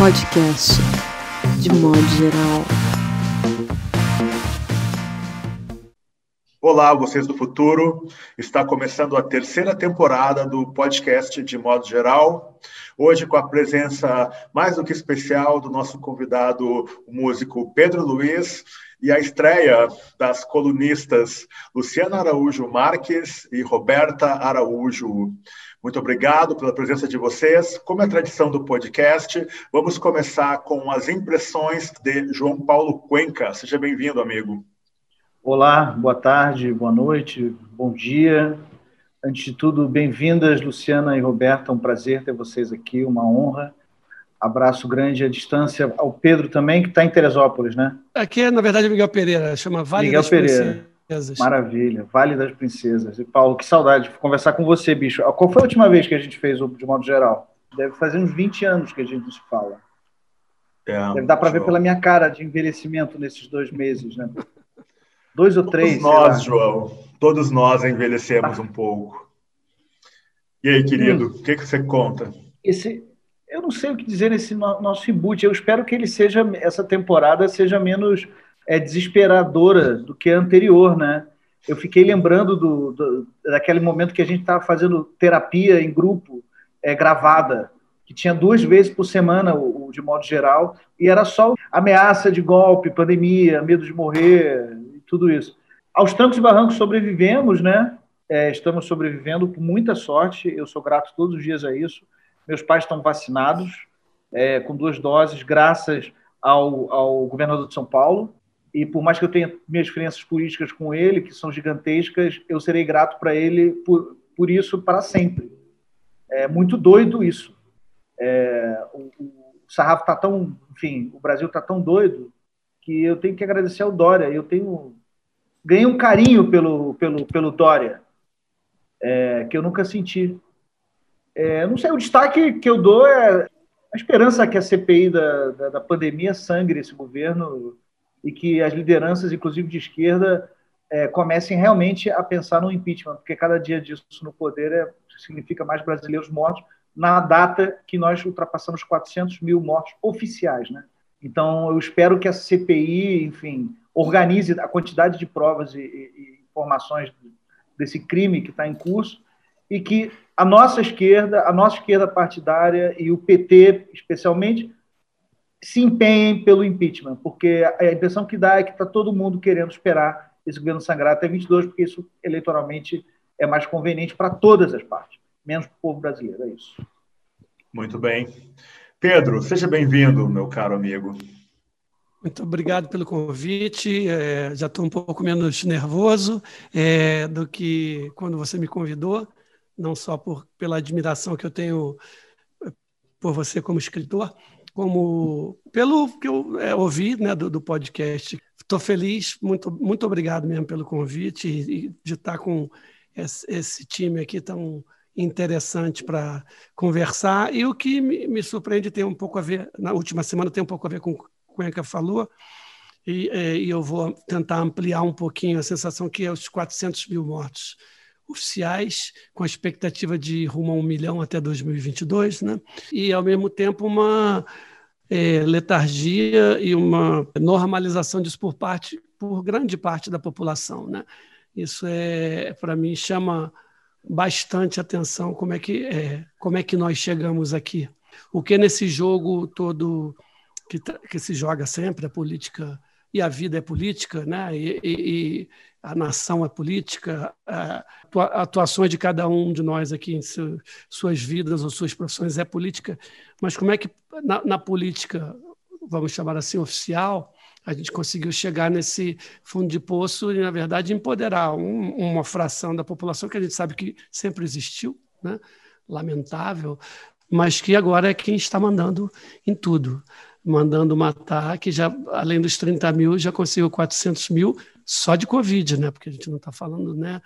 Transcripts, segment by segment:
podcast, de modo geral. Olá, vocês do futuro. Está começando a terceira temporada do podcast de modo geral. Hoje com a presença mais do que especial do nosso convidado, o músico Pedro Luiz, e a estreia das colunistas Luciana Araújo Marques e Roberta Araújo. Muito obrigado pela presença de vocês. Como é tradição do podcast, vamos começar com as impressões de João Paulo Cuenca. Seja bem-vindo, amigo. Olá, boa tarde, boa noite, bom dia. Antes de tudo, bem-vindas, Luciana e Roberta. É um prazer ter vocês aqui, uma honra. Abraço grande à distância ao Pedro também, que está em Teresópolis, né? Aqui é, na verdade, Miguel Pereira, chama Vale Miguel Pereira. Princesas. Maravilha, Vale das Princesas. E Paulo, que saudade de conversar com você, bicho. Qual foi a última vez que a gente fez o de modo geral? Deve fazer uns 20 anos que a gente se fala. É, Deve dar para ver pela minha cara de envelhecimento nesses dois meses, né? Dois ou três. Todos nós, João, todos nós envelhecemos um pouco. E aí, querido, o que, que você conta? Esse, eu não sei o que dizer nesse no- nosso reboot. Eu espero que ele seja essa temporada seja menos é, desesperadora do que a anterior, né? Eu fiquei lembrando do, do- daquele momento que a gente estava fazendo terapia em grupo é, gravada, que tinha duas vezes por semana, o, o de modo geral, e era só ameaça de golpe, pandemia, medo de morrer, e tudo isso. Aos trancos e barrancos sobrevivemos, né? É, estamos sobrevivendo com muita sorte. Eu sou grato todos os dias a isso. Meus pais estão vacinados é, com duas doses, graças ao, ao governador de São Paulo. E por mais que eu tenha minhas diferenças políticas com ele, que são gigantescas, eu serei grato para ele por, por isso para sempre. É muito doido isso. É, o, o sarrafo está tão, enfim, o Brasil está tão doido que eu tenho que agradecer ao Dória. Eu tenho ganhei um carinho pelo, pelo, pelo Dória, é, que eu nunca senti. É, não sei, o destaque que eu dou é a esperança que a CPI da, da, da pandemia sangre esse governo e que as lideranças, inclusive de esquerda, é, comecem realmente a pensar no impeachment, porque cada dia disso no poder é, significa mais brasileiros mortos na data que nós ultrapassamos 400 mil mortos oficiais, né? Então, eu espero que a CPI, enfim, organize a quantidade de provas e, e, informações desse crime que está em curso e que a nossa esquerda, a nossa esquerda partidária e o PT, especialmente, se empenhem pelo impeachment, porque a impressão que dá é que está todo mundo querendo esperar esse governo sangrar até 22, porque isso eleitoralmente é mais conveniente para todas as partes, menos para o povo brasileiro. É isso. Muito bem. Pedro, seja bem-vindo, meu caro amigo. Muito obrigado pelo convite. É, já estou um pouco menos nervoso é, do que quando você me convidou, não só por, pela admiração que eu tenho por você como escritor, como pelo que eu é, ouvi né, do, do podcast. Estou feliz, muito, muito obrigado mesmo pelo convite e, e de estar com esse, esse time aqui tão interessante para conversar. E o que me, me, surpreende tem um pouco a ver, na última semana, tem um pouco a ver com o que o Cuenca falou, e, e, eu vou tentar ampliar um pouquinho a sensação que é os 400 mil mortos oficiais, com a expectativa de rumo a um milhão até 2022, né? e, ao mesmo tempo, uma é, letargia e uma normalização disso por parte, por grande parte da população. Né? Isso, é, para mim, chama bastante atenção como é que é, como é que nós chegamos aqui. O que nesse jogo todo que, que se joga sempre a política e a vida é política, né? E, e, e a nação é política, a atuações de cada um de nós aqui em suas vidas ou suas profissões é política. Mas como é que na, na política, vamos chamar assim, oficial, a gente conseguiu chegar nesse fundo de poço e, na verdade, empoderar um, uma fração da população que a gente sabe que sempre existiu, né? lamentável, mas que agora é quem está mandando em tudo. Mandando matar, que já, além dos 30 mil, já conseguiu 400 mil só de Covid, né? porque a gente não está falando né,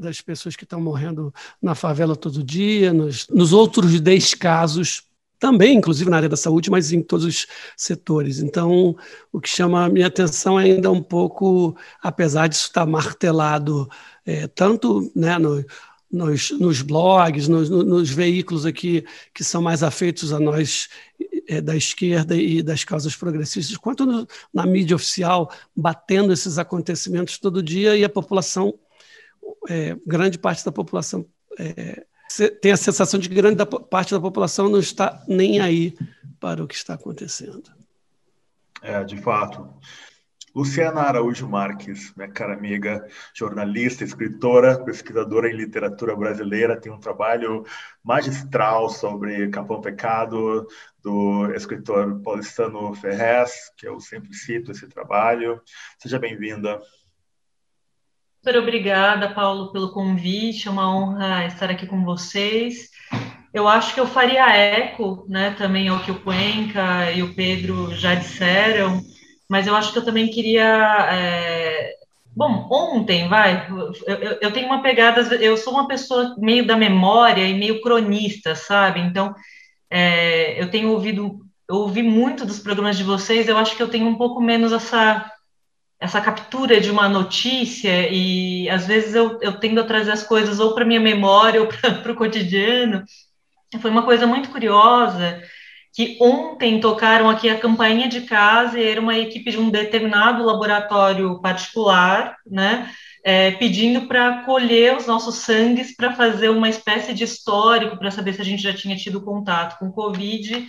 das pessoas que estão morrendo na favela todo dia, nos, nos outros 10 casos também, inclusive na área da saúde, mas em todos os setores. Então, o que chama a minha atenção ainda um pouco, apesar disso estar martelado é, tanto né, no, nos, nos, blogs, nos, nos, veículos aqui que são mais afeitos a nós é, da esquerda e das causas progressistas, quanto no, na mídia oficial, batendo esses acontecimentos todo dia e a população, é, grande parte da população, é, tem a sensação de que grande parte da população não está nem aí para o que está acontecendo. É, de fato. Luciana Araújo Marques, minha cara amiga, jornalista, escritora, pesquisadora em literatura brasileira, tem um trabalho magistral sobre Capão Pecado, do escritor paulistano Ferrez, que eu sempre cito esse trabalho. Seja bem-vinda. Super obrigada, Paulo, pelo convite. É uma honra estar aqui com vocês. Eu acho que eu faria eco, né, também ao que o Cuenca e o Pedro já disseram mas eu acho que eu também queria. É... Bom, ontem, vai, eu, eu, tenho uma pegada, eu sou uma pessoa meio da memória e meio cronista, sabe? Então, é, eu tenho ouvido, eu ouvi muito dos programas de vocês, eu acho que eu tenho um pouco menos essa, essa captura de uma notícia, e às vezes eu, eu tendo a trazer as coisas ou para minha memória ou para o cotidiano. Foi uma coisa muito curiosa que ontem tocaram aqui a campainha de casa e era uma equipe de um determinado laboratório particular, né, é, pedindo para colher os nossos sangues para fazer uma espécie de histórico para saber se a gente já tinha tido contato com Covid.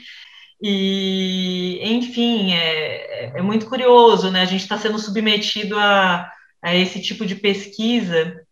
E, enfim, é, é muito curioso, né? A gente está sendo submetido a, a esse tipo de pesquisa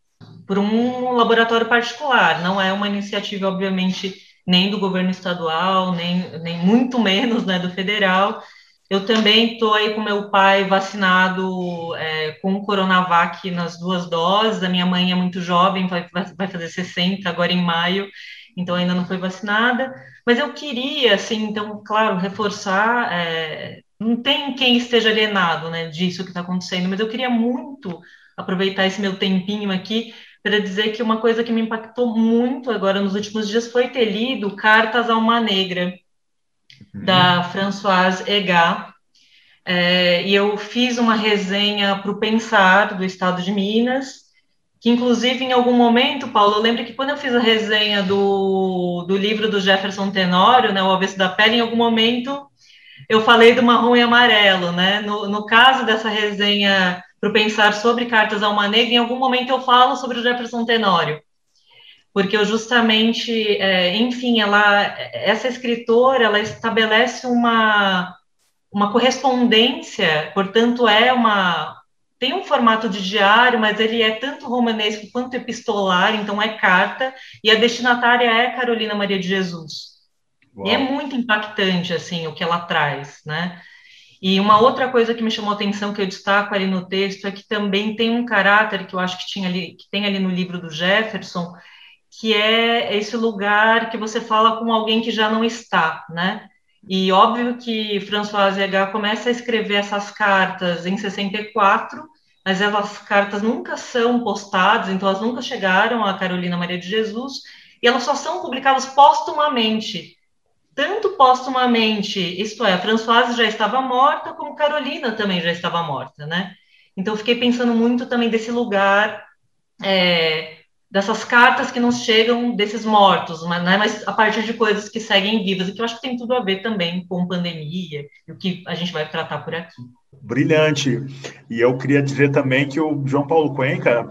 por um laboratório particular, não é uma iniciativa, obviamente, nem do governo estadual, nem, nem muito menos né, do federal. Eu também estou aí com meu pai vacinado é, com o Coronavac nas duas doses. A minha mãe é muito jovem, vai, vai fazer 60 agora em maio, então ainda não foi vacinada. Mas eu queria, assim, então, claro, reforçar. É, não tem quem esteja alienado né, disso que está acontecendo, mas eu queria muito aproveitar esse meu tempinho aqui para dizer que uma coisa que me impactou muito agora nos últimos dias foi ter lido Cartas a uma Negra, uhum. da Françoise Egat. É, e eu fiz uma resenha para o Pensar, do Estado de Minas, que inclusive em algum momento, Paulo, eu lembro que quando eu fiz a resenha do, do livro do Jefferson Tenório, né, O Avesso da Pele, em algum momento eu falei do marrom e amarelo, né? No, no caso dessa resenha para pensar sobre Cartas a uma Negra, em algum momento eu falo sobre o Jefferson Tenório, porque eu justamente, é, enfim, ela, essa escritora, ela estabelece uma, uma correspondência, portanto é uma tem um formato de diário, mas ele é tanto romanesco quanto epistolar, então é carta, e a destinatária é Carolina Maria de Jesus. Uau. E é muito impactante, assim, o que ela traz, né? E uma outra coisa que me chamou a atenção, que eu destaco ali no texto, é que também tem um caráter que eu acho que, tinha ali, que tem ali no livro do Jefferson, que é esse lugar que você fala com alguém que já não está, né? E óbvio que Françoise H começa a escrever essas cartas em 64, mas essas cartas nunca são postadas, então elas nunca chegaram a Carolina Maria de Jesus, e elas só são publicadas póstumamente tanto postumamente, isto é, Françoise já estava morta, como Carolina também já estava morta, né? Então, fiquei pensando muito também desse lugar, é, dessas cartas que nos chegam desses mortos, mas, né, mas a partir de coisas que seguem vivas, e que eu acho que tem tudo a ver também com pandemia e o que a gente vai tratar por aqui. Brilhante. E eu queria dizer também que o João Paulo Cuenca,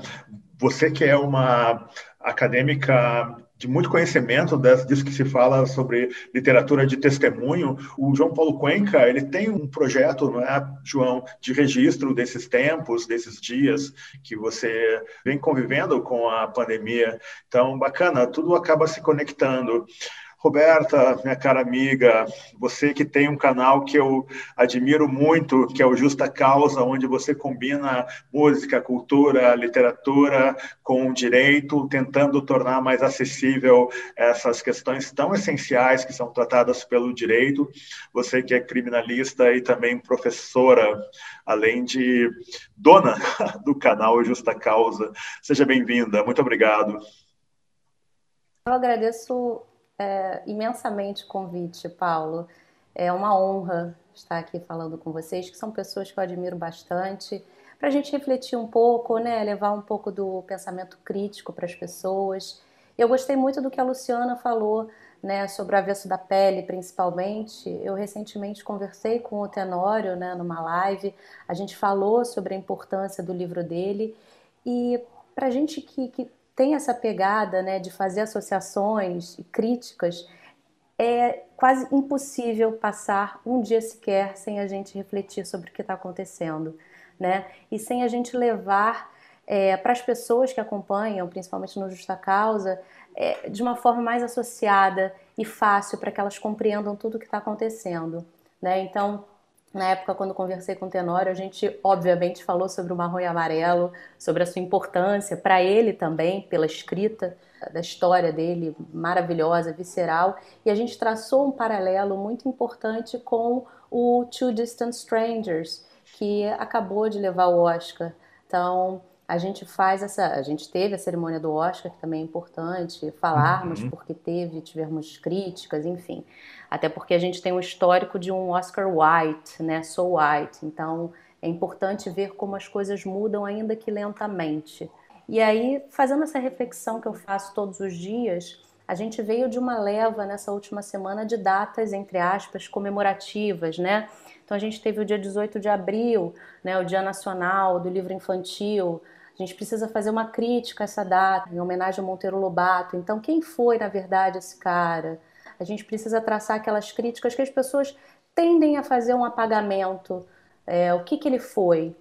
você que é uma acadêmica de muito conhecimento disso que se fala sobre literatura de testemunho. O João Paulo Cuenca, ele tem um projeto, não é, João, de registro desses tempos, desses dias que você vem convivendo com a pandemia. Então, bacana, tudo acaba se conectando. Roberta, minha cara amiga, você que tem um canal que eu admiro muito, que é o Justa Causa, onde você combina música, cultura, literatura com direito, tentando tornar mais acessível essas questões tão essenciais que são tratadas pelo direito. Você que é criminalista e também professora, além de dona do canal Justa Causa. Seja bem-vinda. Muito obrigado. Eu agradeço é, imensamente o convite, Paulo. É uma honra estar aqui falando com vocês, que são pessoas que eu admiro bastante, para a gente refletir um pouco, né, levar um pouco do pensamento crítico para as pessoas. Eu gostei muito do que a Luciana falou né, sobre o avesso da pele, principalmente. Eu recentemente conversei com o Tenório, né, numa live. A gente falou sobre a importância do livro dele e para a gente que, que tem essa pegada, né, de fazer associações e críticas, é quase impossível passar um dia sequer sem a gente refletir sobre o que está acontecendo, né? E sem a gente levar é, para as pessoas que acompanham, principalmente no Justa Causa, é, de uma forma mais associada e fácil para que elas compreendam tudo o que está acontecendo, né? Então, na época, quando conversei com o Tenório, a gente obviamente falou sobre o marrom e amarelo, sobre a sua importância para ele também, pela escrita da história dele, maravilhosa, visceral, e a gente traçou um paralelo muito importante com o Two Distant Strangers, que acabou de levar o Oscar. Então, a gente faz essa, a gente teve a cerimônia do Oscar, que também é importante falarmos, uhum. porque teve, tivemos críticas, enfim. Até porque a gente tem um histórico de um Oscar White, né, So White. Então, é importante ver como as coisas mudam ainda que lentamente. E aí, fazendo essa reflexão que eu faço todos os dias, a gente veio de uma leva nessa última semana de datas, entre aspas, comemorativas, né? Então a gente teve o dia 18 de abril, né, o Dia Nacional do Livro Infantil, a gente precisa fazer uma crítica a essa data, em homenagem ao Monteiro Lobato. Então, quem foi, na verdade, esse cara? A gente precisa traçar aquelas críticas que as pessoas tendem a fazer um apagamento. É, o que, que ele foi?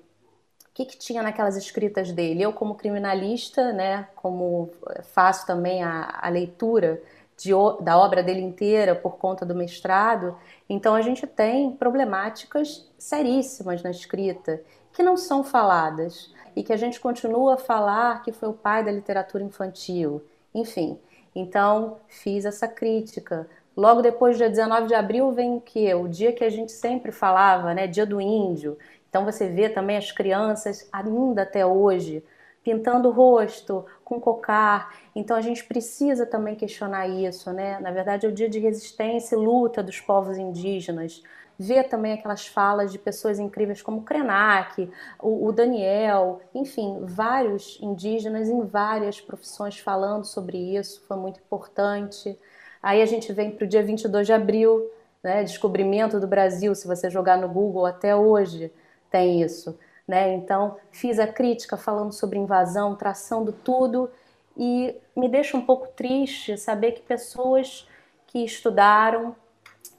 O que, que tinha naquelas escritas dele? Eu, como criminalista, né, como faço também a, a leitura de, da obra dele inteira por conta do mestrado, então a gente tem problemáticas seríssimas na escrita que não são faladas e que a gente continua a falar que foi o pai da literatura infantil. Enfim, então fiz essa crítica. Logo depois, dia 19 de abril, vem o que? O dia que a gente sempre falava, né? Dia do Índio. Então você vê também as crianças, ainda até hoje, pintando o rosto com cocar. Então a gente precisa também questionar isso, né? Na verdade, é o dia de resistência e luta dos povos indígenas ver também aquelas falas de pessoas incríveis como Krenak, o, o Daniel, enfim, vários indígenas em várias profissões falando sobre isso, foi muito importante. Aí a gente vem para o dia 22 de abril, né, descobrimento do Brasil, se você jogar no Google até hoje tem isso. Né? Então, fiz a crítica falando sobre invasão, traçando tudo, e me deixa um pouco triste saber que pessoas que estudaram,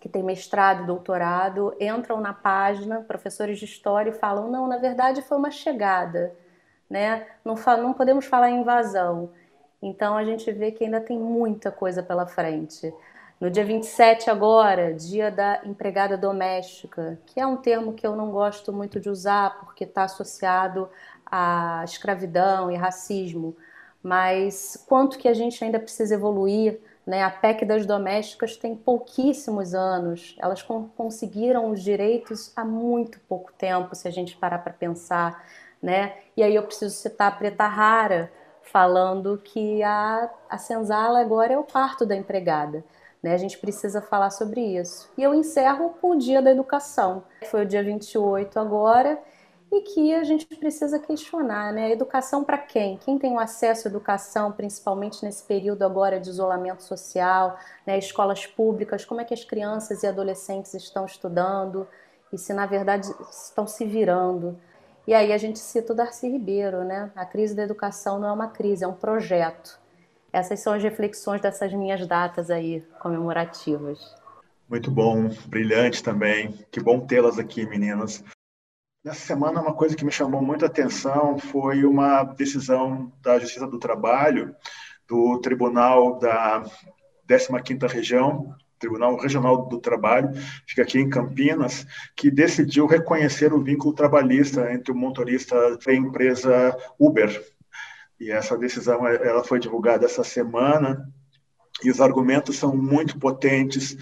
que tem mestrado doutorado entram na página, professores de história, e falam: não, na verdade foi uma chegada, né? Não, não podemos falar em invasão. Então a gente vê que ainda tem muita coisa pela frente. No dia 27 agora, dia da empregada doméstica, que é um termo que eu não gosto muito de usar porque está associado à escravidão e racismo, mas quanto que a gente ainda precisa evoluir né? A PEC das domésticas tem pouquíssimos anos, elas conseguiram os direitos há muito pouco tempo, se a gente parar para pensar. Né? E aí eu preciso citar a Preta Rara, falando que a, a senzala agora é o parto da empregada. Né? A gente precisa falar sobre isso. E eu encerro com o Dia da Educação, que foi o dia 28 agora, e que a gente precisa questionar, né? Educação para quem? Quem tem o acesso à educação, principalmente nesse período agora de isolamento social, né? Escolas públicas, como é que as crianças e adolescentes estão estudando e se na verdade estão se virando? E aí a gente cita o Darcy Ribeiro, né? A crise da educação não é uma crise, é um projeto. Essas são as reflexões dessas minhas datas aí comemorativas. Muito bom, brilhante também. Que bom tê-las aqui, meninas. Nessa semana, uma coisa que me chamou muito a atenção foi uma decisão da Justiça do Trabalho, do Tribunal da 15ª Região, Tribunal Regional do Trabalho, fica aqui em Campinas, que decidiu reconhecer o vínculo trabalhista entre o motorista e a empresa Uber. E essa decisão ela foi divulgada essa semana e os argumentos são muito potentes.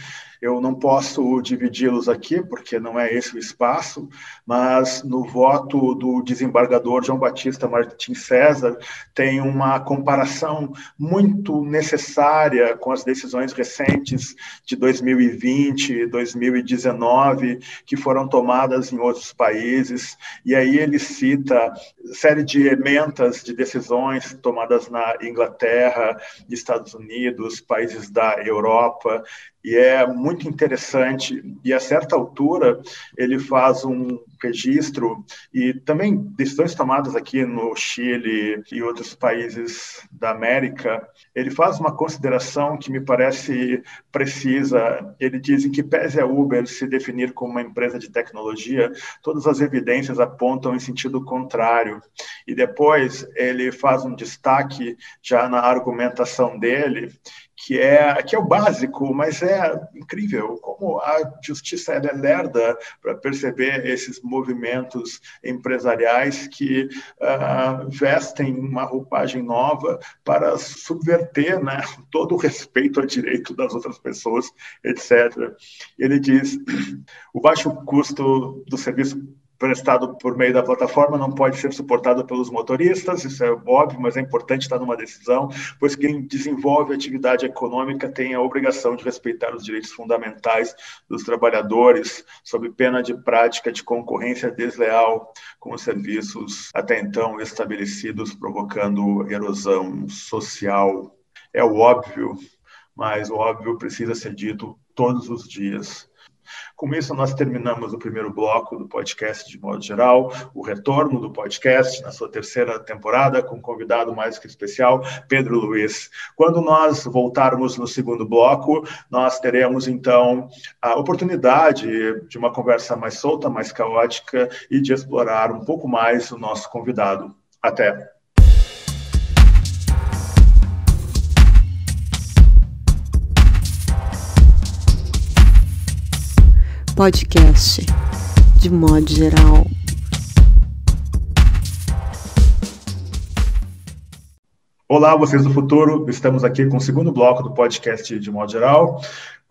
Eu não posso dividi-los aqui, porque não é esse o espaço, mas no voto do desembargador João Batista Martins César, tem uma comparação muito necessária com as decisões recentes de 2020 e 2019, que foram tomadas em outros países, e aí ele cita série de ementas de decisões tomadas na Inglaterra, Estados Unidos, países da Europa, e é muito interessante. E a certa altura ele faz um registro e também decisões tomadas aqui no Chile e outros países da América. Ele faz uma consideração que me parece precisa. Ele diz que pese a Uber se definir como uma empresa de tecnologia, todas as evidências apontam em sentido contrário. E depois ele faz um destaque já na argumentação dele que é que é o básico, mas é incrível como a justiça é lerda para perceber esses movimentos empresariais que uh, vestem uma roupagem nova para subverter né, todo o respeito ao direito das outras pessoas, etc. Ele diz o baixo custo do serviço prestado por meio da plataforma não pode ser suportado pelos motoristas, isso é óbvio, mas é importante estar numa decisão, pois quem desenvolve atividade econômica tem a obrigação de respeitar os direitos fundamentais dos trabalhadores, sob pena de prática de concorrência desleal com os serviços até então estabelecidos, provocando erosão social. É óbvio, mas o óbvio precisa ser dito todos os dias. Com isso, nós terminamos o primeiro bloco do podcast de modo geral, o retorno do podcast na sua terceira temporada, com um convidado mais que especial, Pedro Luiz. Quando nós voltarmos no segundo bloco, nós teremos então a oportunidade de uma conversa mais solta, mais caótica e de explorar um pouco mais o nosso convidado. Até! Podcast de modo geral. Olá, vocês do futuro. Estamos aqui com o segundo bloco do podcast de modo geral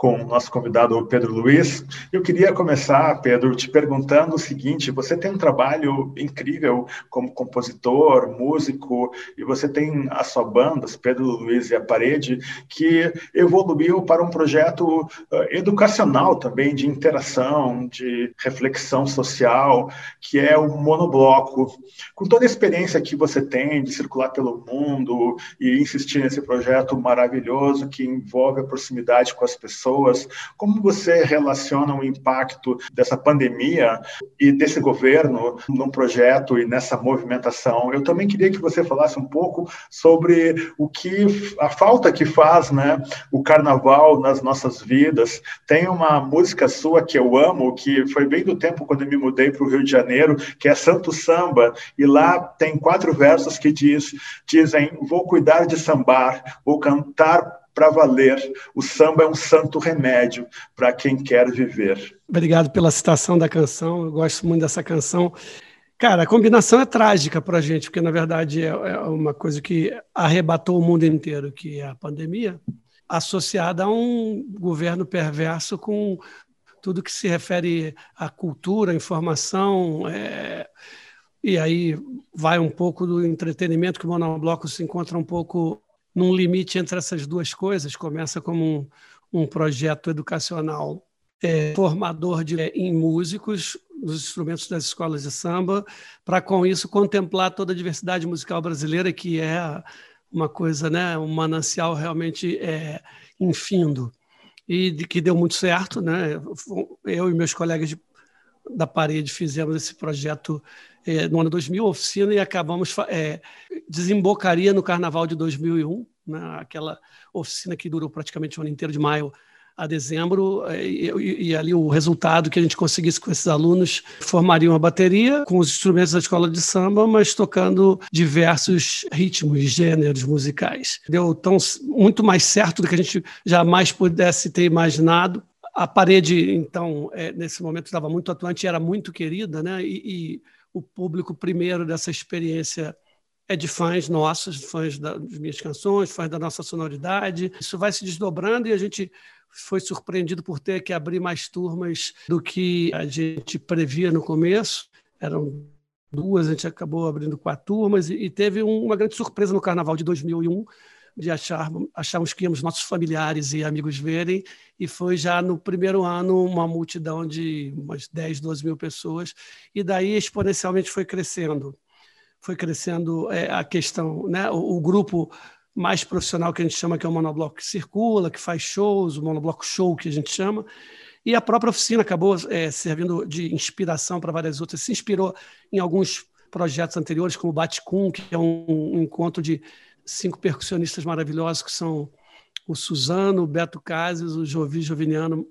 com o nosso convidado Pedro Luiz. Eu queria começar, Pedro, te perguntando o seguinte: você tem um trabalho incrível como compositor, músico, e você tem a sua banda, Pedro Luiz e a Parede, que evoluiu para um projeto uh, educacional também, de interação, de reflexão social, que é o Monobloco. Com toda a experiência que você tem de circular pelo mundo e insistir nesse projeto maravilhoso que envolve a proximidade com as pessoas, pessoas. Como você relaciona o impacto dessa pandemia e desse governo num projeto e nessa movimentação? Eu também queria que você falasse um pouco sobre o que a falta que faz, né, o carnaval nas nossas vidas. Tem uma música sua que eu amo, que foi bem do tempo quando eu me mudei para o Rio de Janeiro, que é Santo Samba, e lá tem quatro versos que diz, dizem: "Vou cuidar de sambar, vou cantar para valer. O samba é um santo remédio para quem quer viver. Obrigado pela citação da canção, eu gosto muito dessa canção. Cara, a combinação é trágica para a gente, porque na verdade é, é uma coisa que arrebatou o mundo inteiro, que é a pandemia, associada a um governo perverso com tudo que se refere à cultura, à informação, é... e aí vai um pouco do entretenimento, que o Monobloco se encontra um pouco num limite entre essas duas coisas. Começa como um, um projeto educacional é, formador de, é, em músicos, nos instrumentos das escolas de samba, para com isso contemplar toda a diversidade musical brasileira, que é uma coisa, né, um manancial realmente é, infindo. E de, que deu muito certo, né? Eu e meus colegas de, da parede fizemos esse projeto é, no ano 2000, oficina, e acabamos, é, desembocaria no carnaval de 2001, né, aquela oficina que durou praticamente o ano inteiro, de maio a dezembro, é, e, e, ali o resultado que a gente conseguisse com esses alunos formaria uma bateria com os instrumentos da escola de samba, mas tocando diversos ritmos, gêneros musicais. Deu tão, muito mais certo do que a gente jamais pudesse ter imaginado. A parede, então, é, nesse momento estava muito atuante, era muito querida, né? E, e o público primeiro dessa experiência é de fãs nossos, fãs das minhas canções, fãs da nossa sonoridade. Isso vai se desdobrando e a gente foi surpreendido por ter que abrir mais turmas do que a gente previa no começo. Eram duas, a gente acabou abrindo quatro turmas e, teve uma grande surpresa no Carnaval de 2001, de achar, acharmos que íamos nossos familiares e amigos verem, e foi já no primeiro ano uma multidão de umas 10, 12 mil pessoas, e daí exponencialmente foi crescendo. Foi crescendo é, a questão, né? o, o grupo mais profissional que a gente chama, que é o monobloco que circula, que faz shows, o monobloco show que a gente chama. E a própria oficina acabou é, servindo de inspiração para várias outras. Se inspirou em alguns projetos anteriores, como o Baticum, que é um, um encontro de cinco percussionistas maravilhosos, que são o Suzano, o Beto Cases, o Jovi Joviniano,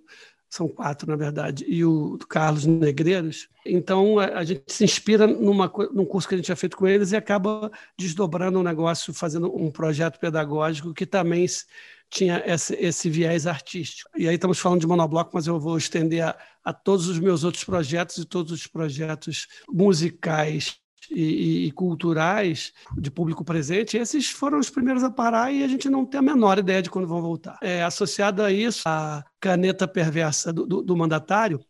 são quatro, na verdade, e o Carlos Negreiros. Então, a, gente se inspira numa, num curso que a gente tinha feito com eles e acaba desdobrando o um negócio, fazendo um projeto pedagógico que também tinha esse, esse, viés artístico. E aí estamos falando de monobloco, mas eu vou estender a, a todos os meus outros projetos e todos os projetos musicais e, e, culturais de público presente, esses foram os primeiros a parar e a gente não tem a menor ideia de quando vão voltar. É, associado a isso, a caneta perversa do, do, do mandatário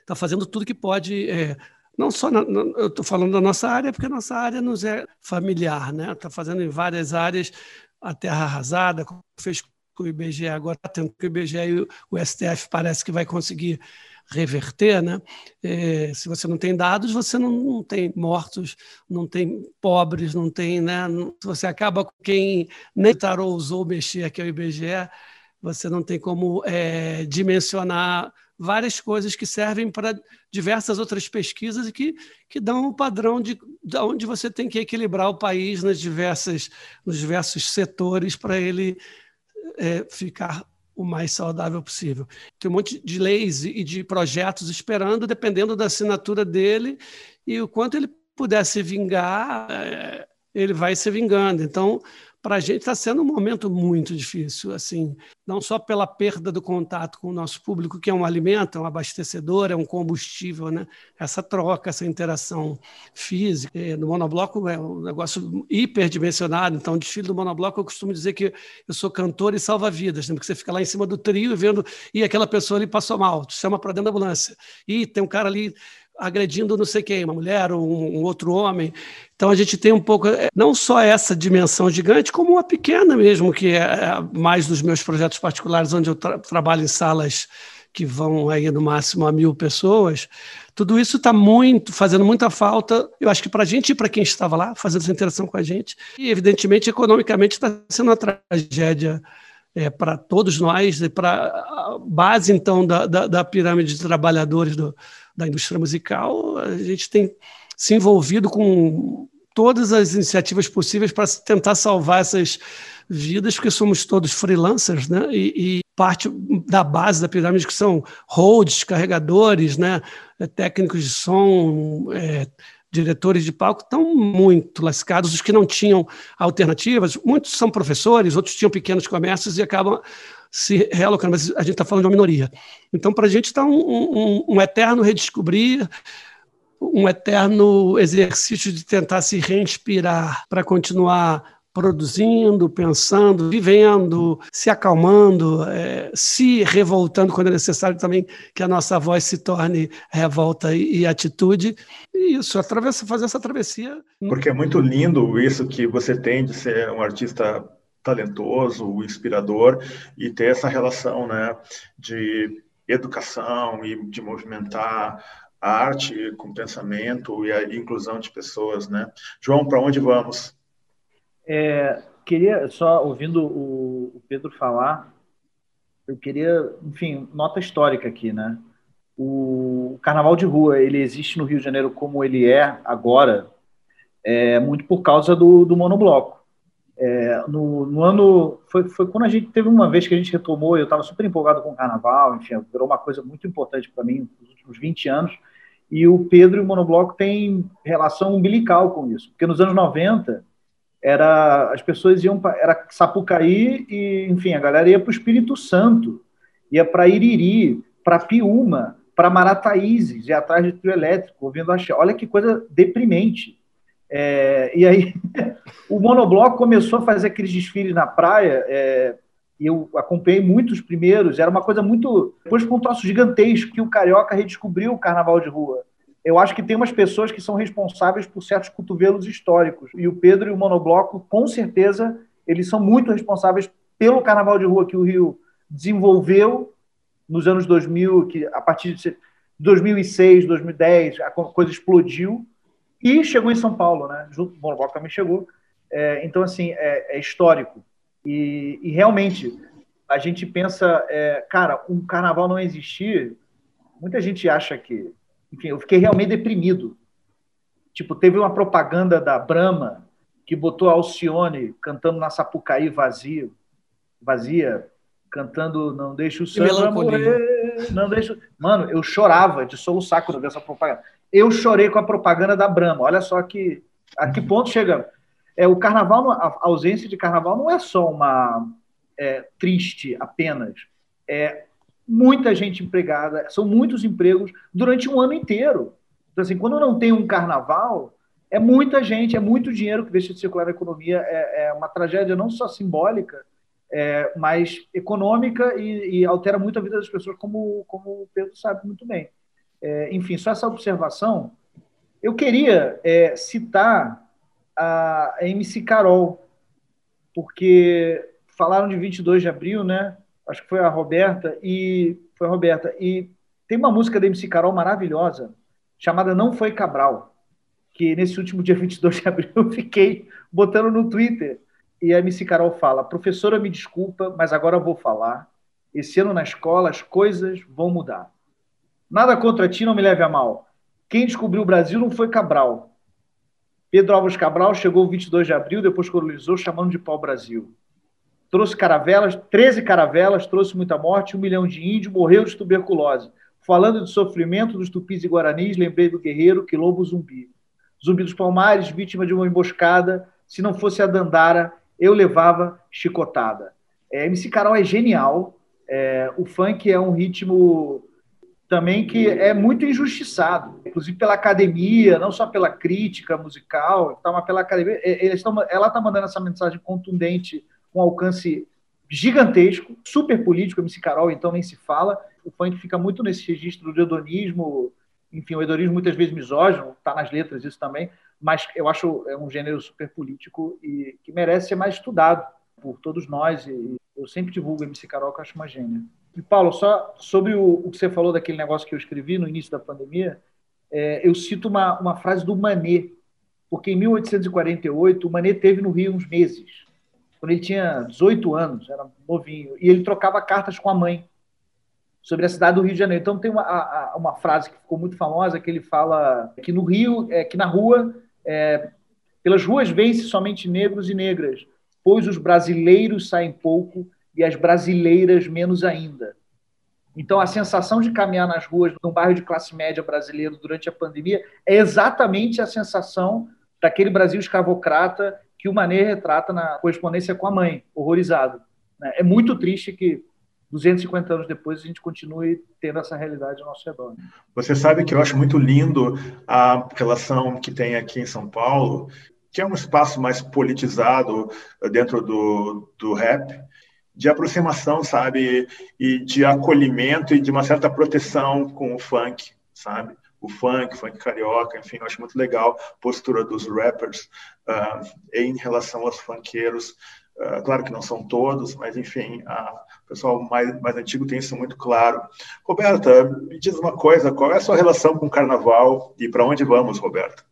está fazendo tudo que pode. É, não só na, na, eu estou falando da nossa área, porque a nossa área nos é familiar, né? Está fazendo em várias áreas a terra arrasada, fez o IBGE agora, tendo que o IBGE e o, STF parece que vai conseguir reverter, né? É, se você não tem dados, você não, não, tem mortos, não tem pobres, não tem, né? você acaba com quem nem ousou mexer, que é o IBGE, você não tem como é, dimensionar várias coisas que servem para diversas outras pesquisas e que, que dão um padrão de, de onde você tem que equilibrar o país nas diversas, nos diversos setores para ele é, ficar o mais saudável possível. Tem um monte de leis e de projetos esperando, dependendo da assinatura dele e o quanto ele puder se vingar, é, ele vai se vingando. Então, para a gente está sendo um momento muito difícil, assim, não só pela perda do contato com o nosso público, que é um alimento, é um abastecedor, é um combustível, né? Essa troca, essa interação física. É, no monobloco é um negócio hiperdimensionado, então, o desfile do monobloco, eu costumo dizer que eu sou cantor e salva-vidas, né? porque você fica lá em cima do trio vendo, e aquela pessoa ali passou mal, chama para dentro da ambulância, e tem um cara ali agredindo não sei quem, uma mulher ou um, um, outro homem. Então a gente tem um pouco, é, não só essa dimensão gigante, como uma pequena mesmo, que é, é mais dos meus projetos particulares, onde eu tra trabalho em salas que vão aí no máximo a mil pessoas. Tudo isso está muito, fazendo muita falta, eu acho que para a gente e para quem estava lá, fazendo essa interação com a gente. E, evidentemente, economicamente está sendo uma tragédia é, para todos nós, para a base, então, da, da, da pirâmide de trabalhadores do, da indústria musical, a gente tem se envolvido com todas as iniciativas possíveis para tentar salvar essas vidas, porque somos todos freelancers, né? E, e, parte da base da pirâmide que são holds, carregadores, né? Técnicos de som, é, diretores de palco estão muito lascados, os que não tinham alternativas, muitos são professores, outros tinham pequenos comércios e acabam se realocando, mas a gente está falando de uma minoria. Então, para a gente está um, um, um eterno redescobrir, um eterno exercício de tentar se reinspirar para continuar produzindo, pensando, vivendo, se acalmando, é, se revoltando quando é necessário também que a nossa voz se torne revolta e, e atitude. E isso, atravessa, fazer essa travessia. Porque é muito lindo isso que você tem de ser um artista talentoso, inspirador e ter essa relação, né, de educação e de movimentar a arte com pensamento e a inclusão de pessoas, né? João, para onde vamos? É, queria só ouvindo o, o, Pedro falar, eu queria, enfim, nota histórica aqui, né? O Carnaval de Rua ele existe no Rio de Janeiro como ele é agora, é muito por causa do, do monobloco. É, no, no, ano foi, foi quando a gente teve uma vez que a gente retomou, eu estava super empolgado com o carnaval, enfim, virou uma coisa muito importante para mim nos últimos 20 anos. E o Pedro e o Monobloco têm relação umbilical com isso, porque nos anos 90 era as pessoas iam era Sapucaí e enfim a galera ia para o Espírito Santo, ia para Iriri, para Piúma, para Marataízes, e atrás de trio elétrico, ouvindo axé. Olha que coisa deprimente. É, e aí o monobloco começou a fazer aqueles desfiles na praia, é, E eu acompanhei muitos primeiros, era uma coisa muito. Depois foi um troço gigantesco que o Carioca redescobriu o carnaval de rua. Eu acho que tem umas pessoas que são responsáveis por certos cotovelos históricos. E o Pedro e o Monobloco, com certeza, eles são muito responsáveis pelo carnaval de rua que o Rio desenvolveu nos anos 2000, que a partir de 2006, 2010, a coisa explodiu e chegou em São Paulo, né? Junto, o Monobloco também chegou. É, então, assim, é, é histórico. E, e, realmente, a gente pensa, é, cara, um carnaval não existir, muita gente acha que. Enfim, eu fiquei realmente deprimido. Tipo, teve uma propaganda da Brahma que botou a Alcione cantando na Sapucaí vazio, vazia, cantando Não Deixa o Samba morrer, não deixa... Mano, eu chorava de soluçar quando eu vi essa propaganda. Eu chorei com a propaganda da Brahma. Olha só que a que ponto chega. É, o carnaval, a ausência de carnaval não é só uma é, triste apenas. É muita gente empregada, são muitos empregos durante um ano inteiro. Então, assim, quando não tem um carnaval, é muita gente, é muito dinheiro que deixa de circular na economia. É, é uma tragédia não só simbólica, é, mas econômica e, e, altera muito a vida das pessoas, como, como o Pedro sabe muito bem. É, enfim, só essa observação. Eu queria é, citar a, MC Carol, porque falaram de 22 de abril, né? Acho que foi a Roberta e foi a Roberta e tem uma música da MC Carol maravilhosa chamada Não Foi Cabral, que nesse último dia 22 de abril eu fiquei botando no Twitter e a MC Carol fala: "Professora, me desculpa, mas agora vou falar. Esse ano na escola as coisas vão mudar. Nada contra ti, não me leve a mal. Quem descobriu o Brasil não foi Cabral, Pedro Alves Cabral chegou 22 de abril, depois colonizou, chamando de pau-brasil. Trouxe caravelas, 13 caravelas, trouxe muita morte, um milhão de índios, morreu de tuberculose. Falando de sofrimento dos tupis e guaranis, lembrei do guerreiro quilombo zumbi. Zumbi dos Palmares, vítima de uma emboscada, se não fosse a Dandara, eu levava chicotada. É, MC Carol é genial, é, o funk é um ritmo também que é muito injustiçado, inclusive pela academia, não só pela crítica musical, tá, mas pela academia. Eles tão, ela está mandando essa mensagem contundente, um alcance gigantesco, super político, MC Carol, então nem se fala. O funk fica muito nesse registro do hedonismo, enfim, o hedonismo muitas vezes misógino, está nas letras isso também, mas eu acho é um gênero super político e que merece ser mais estudado por todos nós. E eu sempre divulgo MC Carol, que eu acho uma gênia. E, Paulo, só sobre o, o, que você falou daquele negócio que eu escrevi no início da pandemia, é, eu cito uma, uma frase do Manet, porque em 1848 o Manet teve no Rio uns meses, quando ele tinha 18 anos, era novinho, e ele trocava cartas com a mãe sobre a cidade do Rio de Janeiro. Então tem uma, a, uma frase que ficou muito famosa que ele fala que no Rio, é, que na rua, é, pelas ruas vence somente negros e negras, pois os brasileiros saem pouco e as brasileiras menos ainda. Então, a sensação de caminhar nas ruas num bairro de classe média brasileiro durante a pandemia é exatamente a sensação daquele Brasil escravocrata que o Manet retrata na correspondência com a mãe, horrorizado. Né? É muito triste que 250 anos depois a gente continue tendo essa realidade ao nosso redor. Você sabe que eu acho muito lindo a relação que tem aqui em São Paulo, que é um espaço mais politizado dentro do, do rap, de aproximação, sabe? E de acolhimento e de uma certa proteção com o funk, sabe? O funk, funk carioca, enfim, eu acho muito legal a postura dos rappers uh, em relação aos funkeiros. Uh, claro que não são todos, mas enfim, o pessoal mais, mais antigo tem isso muito claro. Roberta, me diz uma coisa: qual é a sua relação com o carnaval e para onde vamos, Roberta?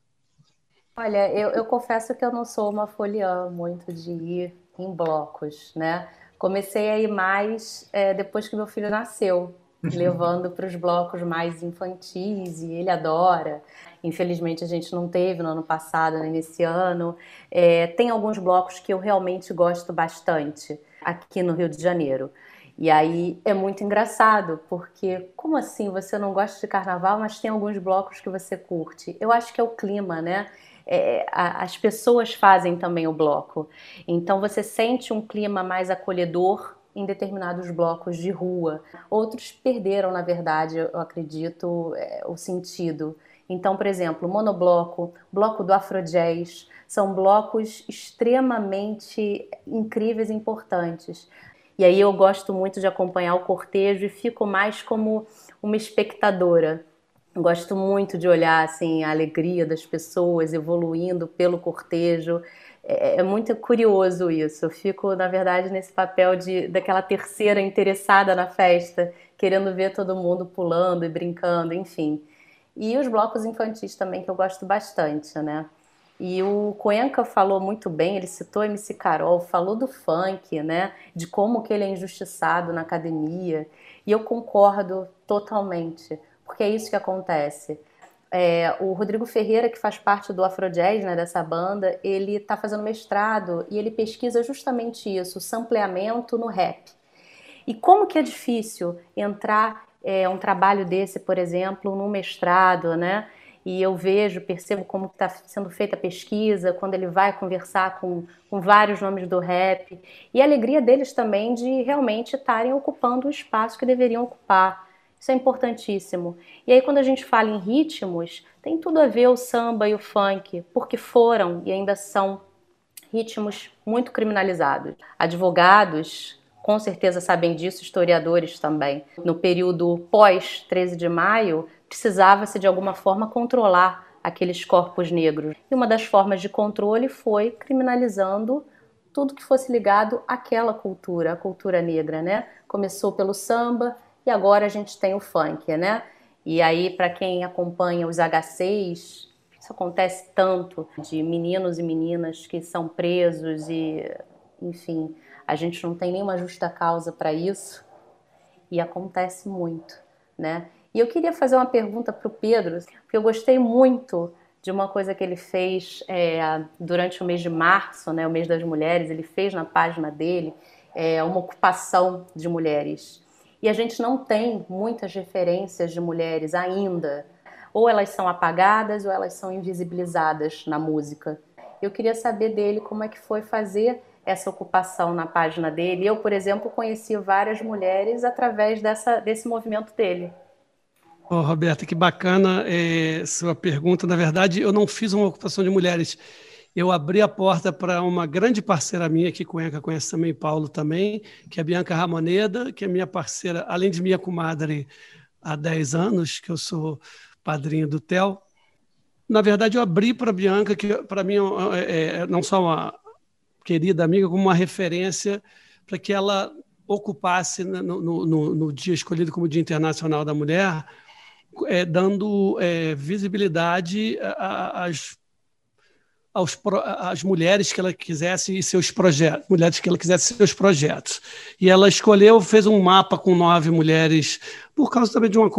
Olha, eu, eu confesso que eu não sou uma foliã muito de ir em blocos, né? Comecei a ir mais é, depois que meu filho nasceu, levando para os blocos mais infantis e ele adora. Infelizmente a gente não teve no ano passado, nem nesse ano. É, tem alguns blocos que eu realmente gosto bastante aqui no Rio de Janeiro. E aí é muito engraçado, porque como assim você não gosta de carnaval, mas tem alguns blocos que você curte? Eu acho que é o clima, né? é, a, as pessoas fazem também o bloco. Então você sente um clima mais acolhedor em determinados blocos de rua. Outros perderam, na verdade, eu acredito, é, o sentido. Então, por exemplo, monobloco, bloco do Afrojazz, são blocos extremamente incríveis e importantes. E aí eu gosto muito de acompanhar o cortejo e fico mais como uma espectadora. Gosto muito de olhar assim a alegria das pessoas evoluindo pelo cortejo. É, é, muito curioso isso. Eu fico, na verdade, nesse papel de daquela terceira interessada na festa, querendo ver todo mundo pulando e brincando, enfim. E os blocos infantis também, que eu gosto bastante, né? E o Cuenca falou muito bem, ele citou MC Carol, falou do funk, né? De como que ele é injustiçado na academia. E eu concordo totalmente, porque é isso que acontece. É, o Rodrigo Ferreira, que faz parte do Afrojazz, né, dessa banda, ele está fazendo mestrado e ele pesquisa justamente isso, o sampleamento no rap. E como que é difícil entrar é, um trabalho desse, por exemplo, no mestrado, né? E eu vejo, percebo como está sendo feita a pesquisa, quando ele vai conversar com, com vários nomes do rap. E a alegria deles também de realmente estarem ocupando o espaço que deveriam ocupar. Isso é importantíssimo. E aí, quando a gente fala em ritmos, tem tudo a ver o samba e o funk, porque foram e ainda são ritmos muito criminalizados. Advogados, com certeza sabem disso, historiadores também. No período pós 13 de maio, precisava-se de alguma forma controlar aqueles corpos negros. E uma das formas de controle foi criminalizando tudo que fosse ligado àquela cultura, a cultura negra, né? Começou pelo samba, e agora a gente tem o funk, né? E aí, para quem acompanha os H6, isso acontece tanto de meninos e meninas que são presos e, enfim, a gente não tem nenhuma justa causa para isso e acontece muito, né? E eu queria fazer uma pergunta para o Pedro, porque eu gostei muito de uma coisa que ele fez é, durante o mês de março, né, o mês das mulheres, ele fez na página dele é, uma ocupação de mulheres. E a gente não tem muitas referências de mulheres ainda. Ou elas são apagadas ou elas são invisibilizadas na música. Eu queria saber dele como é que foi fazer essa ocupação na página dele. Eu, por exemplo, conheci várias mulheres através dessa, desse movimento dele. Oh, Roberta, que bacana é, sua pergunta. Na verdade, eu não fiz uma ocupação de mulheres eu abri a porta para uma grande parceira minha, que Cuenca conhece também, Paulo também, que é Bianca Ramoneda, que é minha parceira, além de minha comadre há 10 anos, que eu sou padrinho do TEL. Na verdade, eu abri para Bianca, que para mim é, é não só uma querida amiga, como uma referência para que ela ocupasse no, no, no, no, dia escolhido como Dia Internacional da Mulher, é, dando é, visibilidade às aos, às mulheres que ela quisesse e seus projetos, mulheres que ela quisesse seus projetos. E ela escolheu, fez um mapa com nove mulheres, por causa também de uma.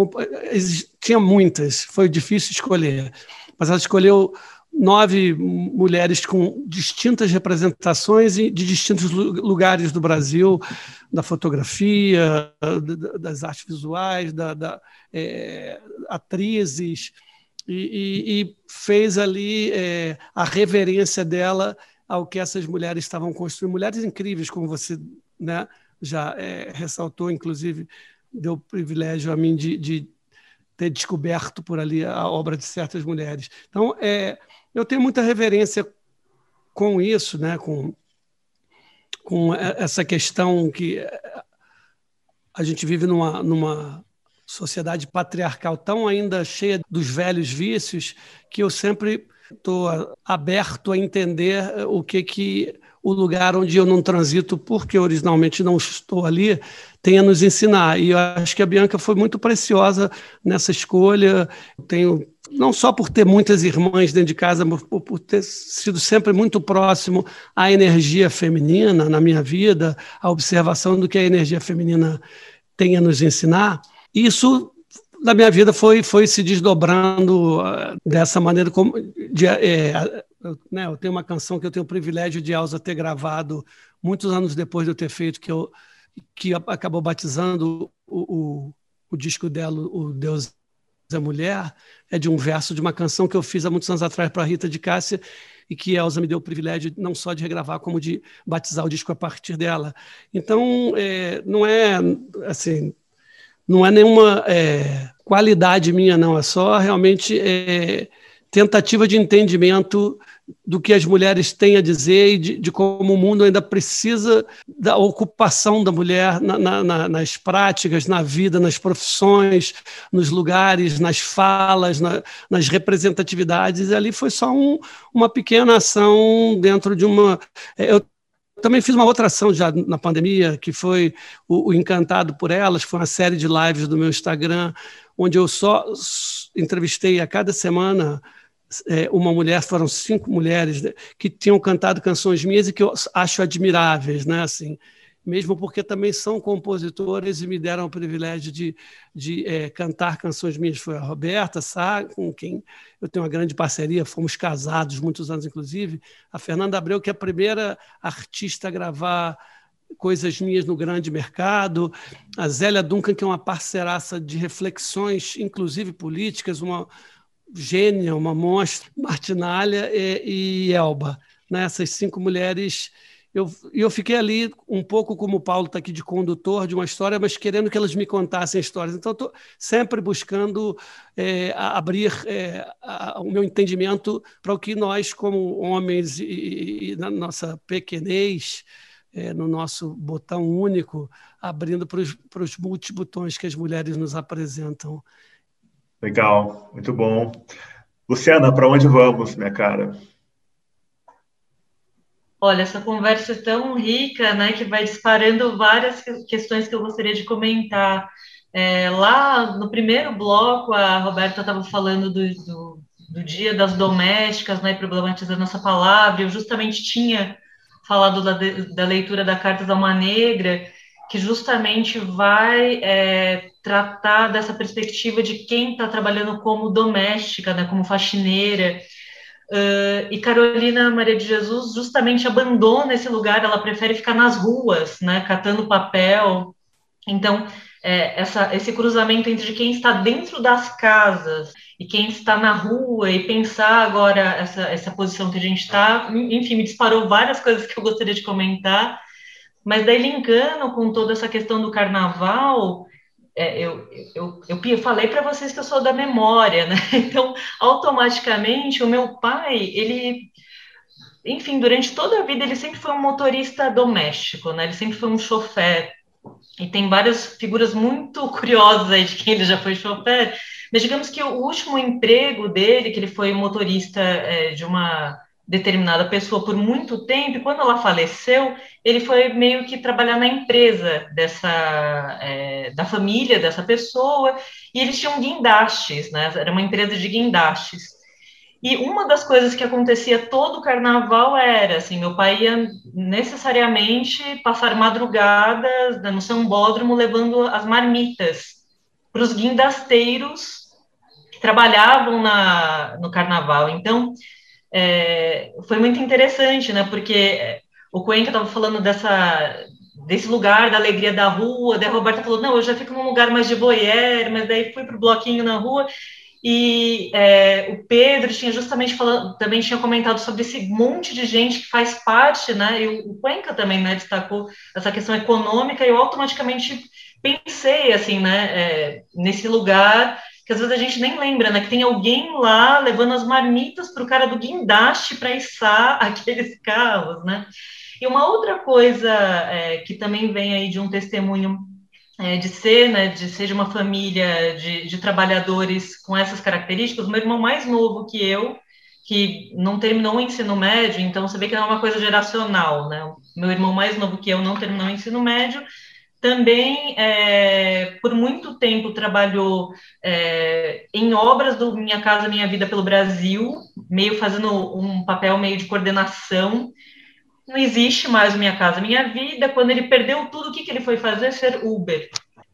Tinha muitas, foi difícil escolher, mas ela escolheu nove mulheres com distintas representações de distintos lugares do Brasil, da fotografia, das artes visuais, da, da é, atrizes e, e, e fez ali é, a reverência dela ao que essas mulheres estavam construindo. Mulheres incríveis, como você né, já é, ressaltou, inclusive, deu privilégio a mim de, de, ter descoberto por ali a obra de certas mulheres. Então, é, eu tenho muita reverência com isso, né, com, com essa questão que a gente vive numa, numa sociedade patriarcal tão ainda cheia dos velhos vícios que eu sempre estou aberto a entender o que que o lugar onde eu não transito, porque originalmente não estou ali, tem a nos ensinar. E eu acho que a Bianca foi muito preciosa nessa escolha. Tenho não só por ter muitas irmãs dentro de casa, mas por ter sido sempre muito próximo à energia feminina na minha vida, a observação do que a energia feminina tem a nos ensinar. Isso na minha vida foi, foi se desdobrando uh, dessa maneira como de, é, eu, né, eu tenho uma canção que eu tenho o privilégio de Elza ter gravado muitos anos depois de eu ter feito que eu que acabou batizando o, o, o disco dela o Deus é Mulher é de um verso de uma canção que eu fiz há muitos anos atrás para Rita de Cássia e que Elza me deu o privilégio não só de regravar como de batizar o disco a partir dela. Então é, não é assim não é nenhuma é, qualidade minha, não, é só realmente é, tentativa de entendimento do que as mulheres têm a dizer e de, de como o mundo ainda precisa da ocupação da mulher na, na, nas práticas, na vida, nas profissões, nos lugares, nas falas, na, nas representatividades. E ali foi só um, uma pequena ação dentro de uma. É, eu também fiz uma outra ação já na pandemia, que foi o, o Encantado por Elas, foi uma série de lives do meu Instagram, onde eu só entrevistei a cada semana é, uma mulher, foram cinco mulheres né, que tinham cantado canções minhas e que eu acho admiráveis, né? Assim, mesmo porque também são compositores e me deram o privilégio de, de é, cantar canções minhas. Foi a Roberta Sá, com quem eu tenho uma grande parceria, fomos casados muitos anos, inclusive. A Fernanda Abreu, que é a primeira artista a gravar coisas minhas no grande mercado. A Zélia Duncan, que é uma parceiraça de reflexões, inclusive políticas, uma gênia, uma monstra, Martinalha e, e Elba. Né? Essas cinco mulheres. Eu, eu fiquei ali um pouco como o Paulo está aqui de condutor de uma história, mas querendo que elas me contassem histórias. Então, estou sempre buscando é, abrir é, a, o meu entendimento para o que nós, como homens e, e, na nossa pequenez, é, no nosso botão único, abrindo para os multibotões que as mulheres nos apresentam. Legal, muito bom. Luciana, para onde vamos, minha cara? Olha, essa conversa é tão rica, né, que vai disparando várias questões que eu gostaria de comentar. É, lá no primeiro bloco, a Roberta estava falando do, do, do, Dia das Domésticas, né, problematizando essa palavra. Eu justamente tinha falado da, da leitura da Cartas a uma Negra, que justamente vai é, tratar dessa perspectiva de quem está trabalhando como doméstica, né, como faxineira. Uh, e Carolina Maria de Jesus justamente abandona esse lugar, ela prefere ficar nas ruas, né, catando papel. Então, é, essa, esse cruzamento entre quem está dentro das casas e quem está na rua, e pensar agora essa, essa posição que a gente está, enfim, me disparou várias coisas que eu gostaria de comentar. Mas daí linkando com toda essa questão do carnaval, é, eu, eu, eu, falei para vocês que eu sou da memória, né? Então, automaticamente, o meu pai, ele, enfim, durante toda a vida, ele sempre foi um motorista doméstico, né? Ele sempre foi um chofer. E tem várias figuras muito curiosas aí de quem ele já foi chofer. Mas digamos que o último emprego dele, que ele foi motorista é, de uma determinada pessoa por muito tempo, e quando ela faleceu, ele foi meio que trabalhar na empresa dessa, é, da família dessa pessoa, e eles tinham guindastes, né? Era uma empresa de guindastes. E uma das coisas que acontecia todo o carnaval era, assim, meu pai ia necessariamente passar madrugadas no sambódromo levando as marmitas para os guindasteiros que trabalhavam na, no carnaval. Então, é, foi muito interessante, né? Porque o Cuenca estava falando dessa desse lugar da alegria da rua, daí a Roberta falou, não, eu já fico num lugar mais de boier, mas daí fui para o bloquinho na rua, e é, o Pedro tinha justamente falando, também tinha comentado sobre esse monte de gente que faz parte, né, e o, o Cuenca também, né, destacou essa questão econômica, e eu automaticamente pensei, assim, né, é, nesse lugar que às vezes a gente nem lembra, né? Que tem alguém lá levando as marmitas para o cara do guindaste para içar aqueles carros, né? E uma outra coisa é, que também vem aí de um testemunho é, de ser, né, de ser de uma família de, de trabalhadores com essas características, meu irmão mais novo que eu, que não terminou o ensino médio, então você vê que é uma coisa geracional, né? Meu irmão mais novo que eu não terminou o ensino médio, também, é, por muito tempo, trabalhou é, em obras do Minha Casa Minha Vida pelo Brasil, meio fazendo um papel meio de coordenação. Não existe mais Minha Casa Minha Vida. Quando ele perdeu tudo, o que, que ele foi fazer? Ser Uber.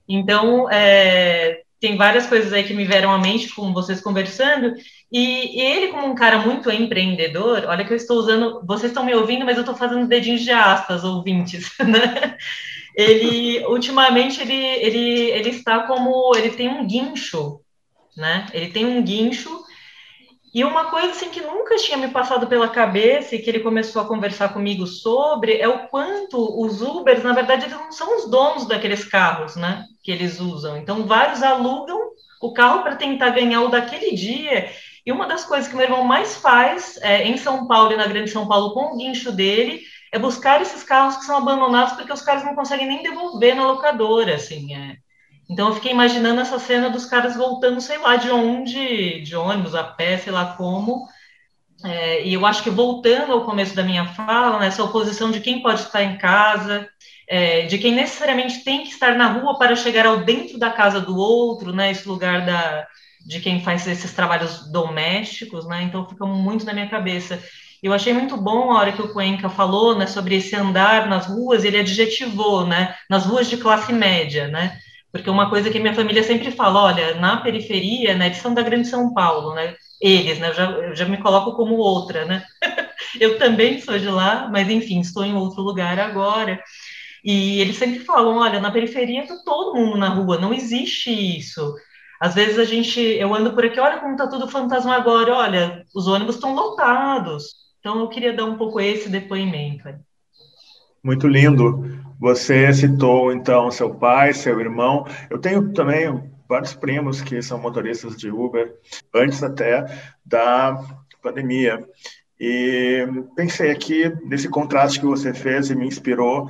Então, é, tem várias coisas aí que me vieram à mente com vocês conversando, e, e, ele, como um cara muito empreendedor, olha que eu estou usando, vocês estão me ouvindo, mas eu estou fazendo dedinhos de aspas, ouvintes, né? Ele ultimamente ele, ele, ele está como ele tem um guincho, né? Ele tem um guincho e uma coisa assim que nunca tinha me passado pela cabeça e que ele começou a conversar comigo sobre é o quanto os Ubers, na verdade, eles não são os donos daqueles carros, né? Que eles usam. Então, vários alugam o carro para tentar ganhar o daquele dia E uma das coisas que meu irmão mais faz é, em São Paulo e na Grande São Paulo com o guincho dele é buscar esses carros que são abandonados porque os caras não conseguem nem devolver na locadora, assim, é. Então eu fiquei imaginando essa cena dos caras voltando, sei lá, de onde, de ônibus, a pé, sei lá como. É, e eu acho que voltando ao começo da minha fala, nessa né, oposição de quem pode estar em casa, é, de quem necessariamente tem que estar na rua para chegar ao dentro da casa do outro, né, esse lugar da, de quem faz esses trabalhos domésticos, né, então fica muito na minha cabeça. Eu achei muito bom a hora que o Cuenca falou, né, sobre esse andar nas ruas, ele adjetivou, né, nas ruas de classe média, né, porque uma coisa que minha família sempre fala, olha, na periferia, né, eles são da Grande São Paulo, né, eles, né, eu já, eu já me coloco como outra, né, eu também sou de lá, mas enfim, estou em outro lugar agora, e eles sempre falam, olha, na periferia está todo mundo na rua, não existe isso, às vezes a gente, eu ando por aqui, olha como está tudo fantasmagório, olha, os ônibus estão lotados, então, eu queria dar um pouco esse depoimento. Muito lindo. Você citou, então, seu pai, seu irmão. Eu tenho também vários primos que são motoristas de Uber, antes até da pandemia. E pensei aqui nesse contraste que você fez e me inspirou.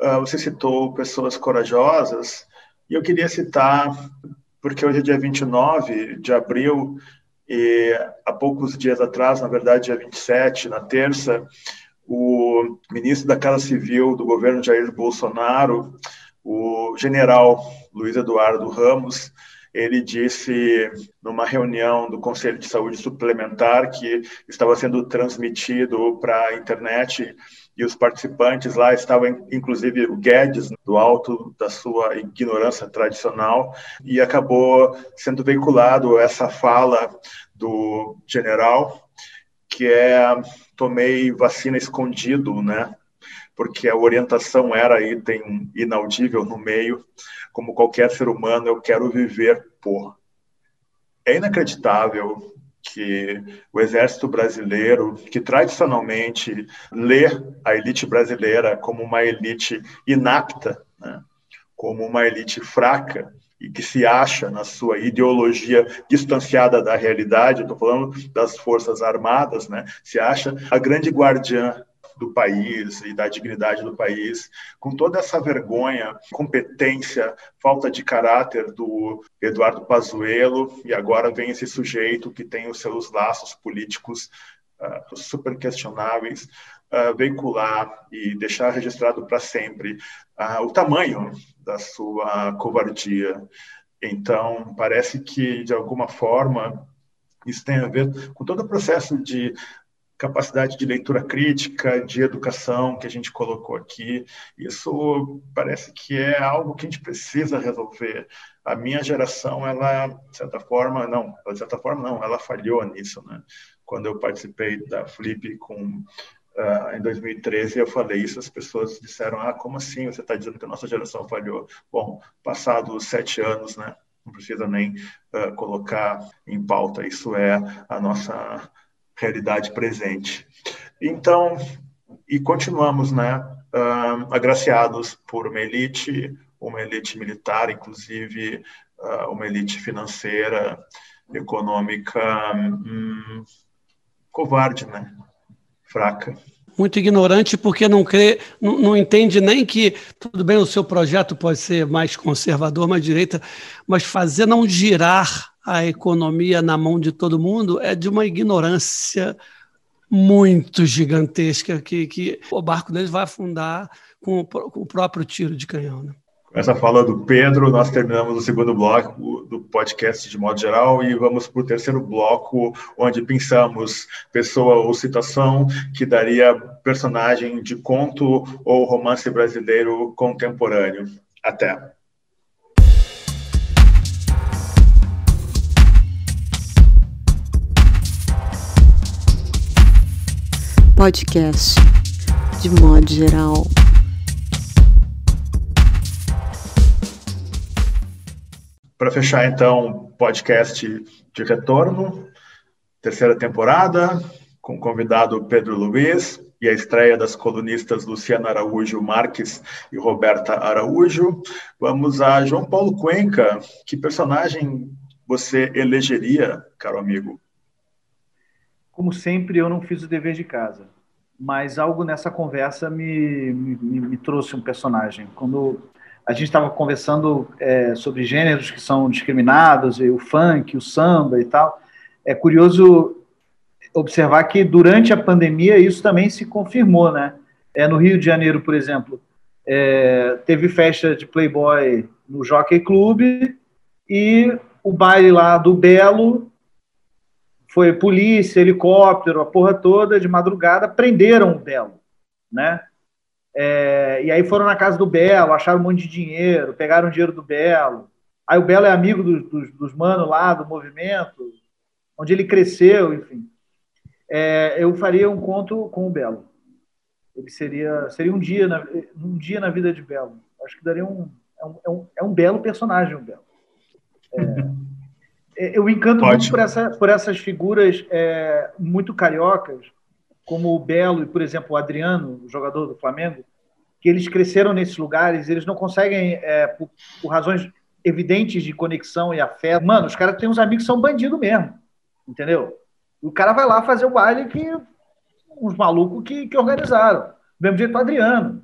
Uh, você citou pessoas corajosas, e eu queria citar, porque hoje é dia 29 de abril, e há poucos dias atrás, na verdade, dia 27, na terça, o ministro da Casa Civil do governo Jair Bolsonaro, o general Luiz Eduardo Ramos, ele disse numa reunião do Conselho de Saúde Suplementar que estava sendo transmitido para a internet e os participantes lá estavam, inclusive, o Guedes, do alto da sua ignorância tradicional, e acabou sendo veiculado essa fala do general, que é tomei vacina escondido, né? Porque a orientação era item inaudível no meio, como qualquer ser humano, eu quero viver por. É inacreditável que o exército brasileiro, que tradicionalmente lê a elite brasileira como uma elite inapta, né? como uma elite fraca, e que se acha na sua ideologia distanciada da realidade, estou falando das Forças Armadas, né? se acha a grande guardiã do país e da dignidade do país, com toda essa vergonha, competência, falta de caráter do Eduardo Pazuello, e agora vem esse sujeito que tem os seus laços políticos uh, super questionáveis, uh, veicular e deixar registrado para sempre uh, o tamanho da sua covardia. Então, parece que, de alguma forma, isso tem a ver com todo o processo de capacidade de leitura crítica, de educação que a gente colocou aqui. Isso parece que é algo que a gente precisa resolver. A minha geração, ela, de certa forma, não, de certa forma, não, ela falhou nisso, né? Quando eu participei da Flip com uh, em 2013, eu falei isso, as pessoas disseram, ah, como assim você está dizendo que a nossa geração falhou? Bom, passados sete anos, né? Não precisa nem uh, colocar em pauta, isso é a nossa realidade presente. Então, e continuamos, né, uh, agraciados por uma elite, uma elite militar, inclusive uh, uma elite financeira, econômica, hum, covarde, né, fraca muito ignorante porque não crê, não, não, entende nem que tudo bem o seu projeto pode ser mais conservador, mais direita, mas fazer não girar a economia na mão de todo mundo é de uma ignorância muito gigantesca que, que o barco deles vai afundar com o, com o próprio tiro de canhão. Né? Com essa fala do Pedro, nós terminamos o segundo bloco do podcast de modo geral e vamos para o terceiro bloco, onde pensamos pessoa ou citação que daria personagem de conto ou romance brasileiro contemporâneo. Até! Podcast de modo geral. Para fechar, então, podcast de retorno, terceira temporada, com o convidado Pedro Luiz e a estreia das colunistas Luciana Araújo Marques e Roberta Araújo. Vamos a João Paulo Cuenca. Que personagem você elegeria, caro amigo? Como sempre, eu não fiz o dever de casa, mas algo nessa conversa me, me, me trouxe um personagem. Quando a gente estava conversando é, sobre gêneros que são discriminados, o funk, o samba e tal, é curioso observar que durante a pandemia isso também se confirmou, né? É, no Rio de Janeiro, por exemplo, é, teve festa de Playboy no Jockey Club e o baile lá do Belo foi polícia, helicóptero, a porra toda, de madrugada, prenderam o Belo, né? É, e aí foram na casa do Belo, acharam um monte de dinheiro, pegaram o dinheiro do Belo. Aí o Belo é amigo dos, dos, dos manos lá, do movimento, onde ele cresceu, enfim. É, eu faria um conto com o Belo. Ele seria, seria um dia na, um dia na vida de Belo. Acho que daria um, é um, é um, é um belo personagem, o Belo. É, eu encanto muito por, essa, por essas figuras é, muito cariocas, como o Belo e, por exemplo, o Adriano, o jogador do Flamengo, que eles cresceram nesses lugares, eles não conseguem, é, por, por, razões evidentes de conexão e afeto. Mano, os caras têm uns amigos que são bandido mesmo, entendeu? O cara vai lá fazer o baile que uns malucos que, que organizaram. Do mesmo jeito o Adriano,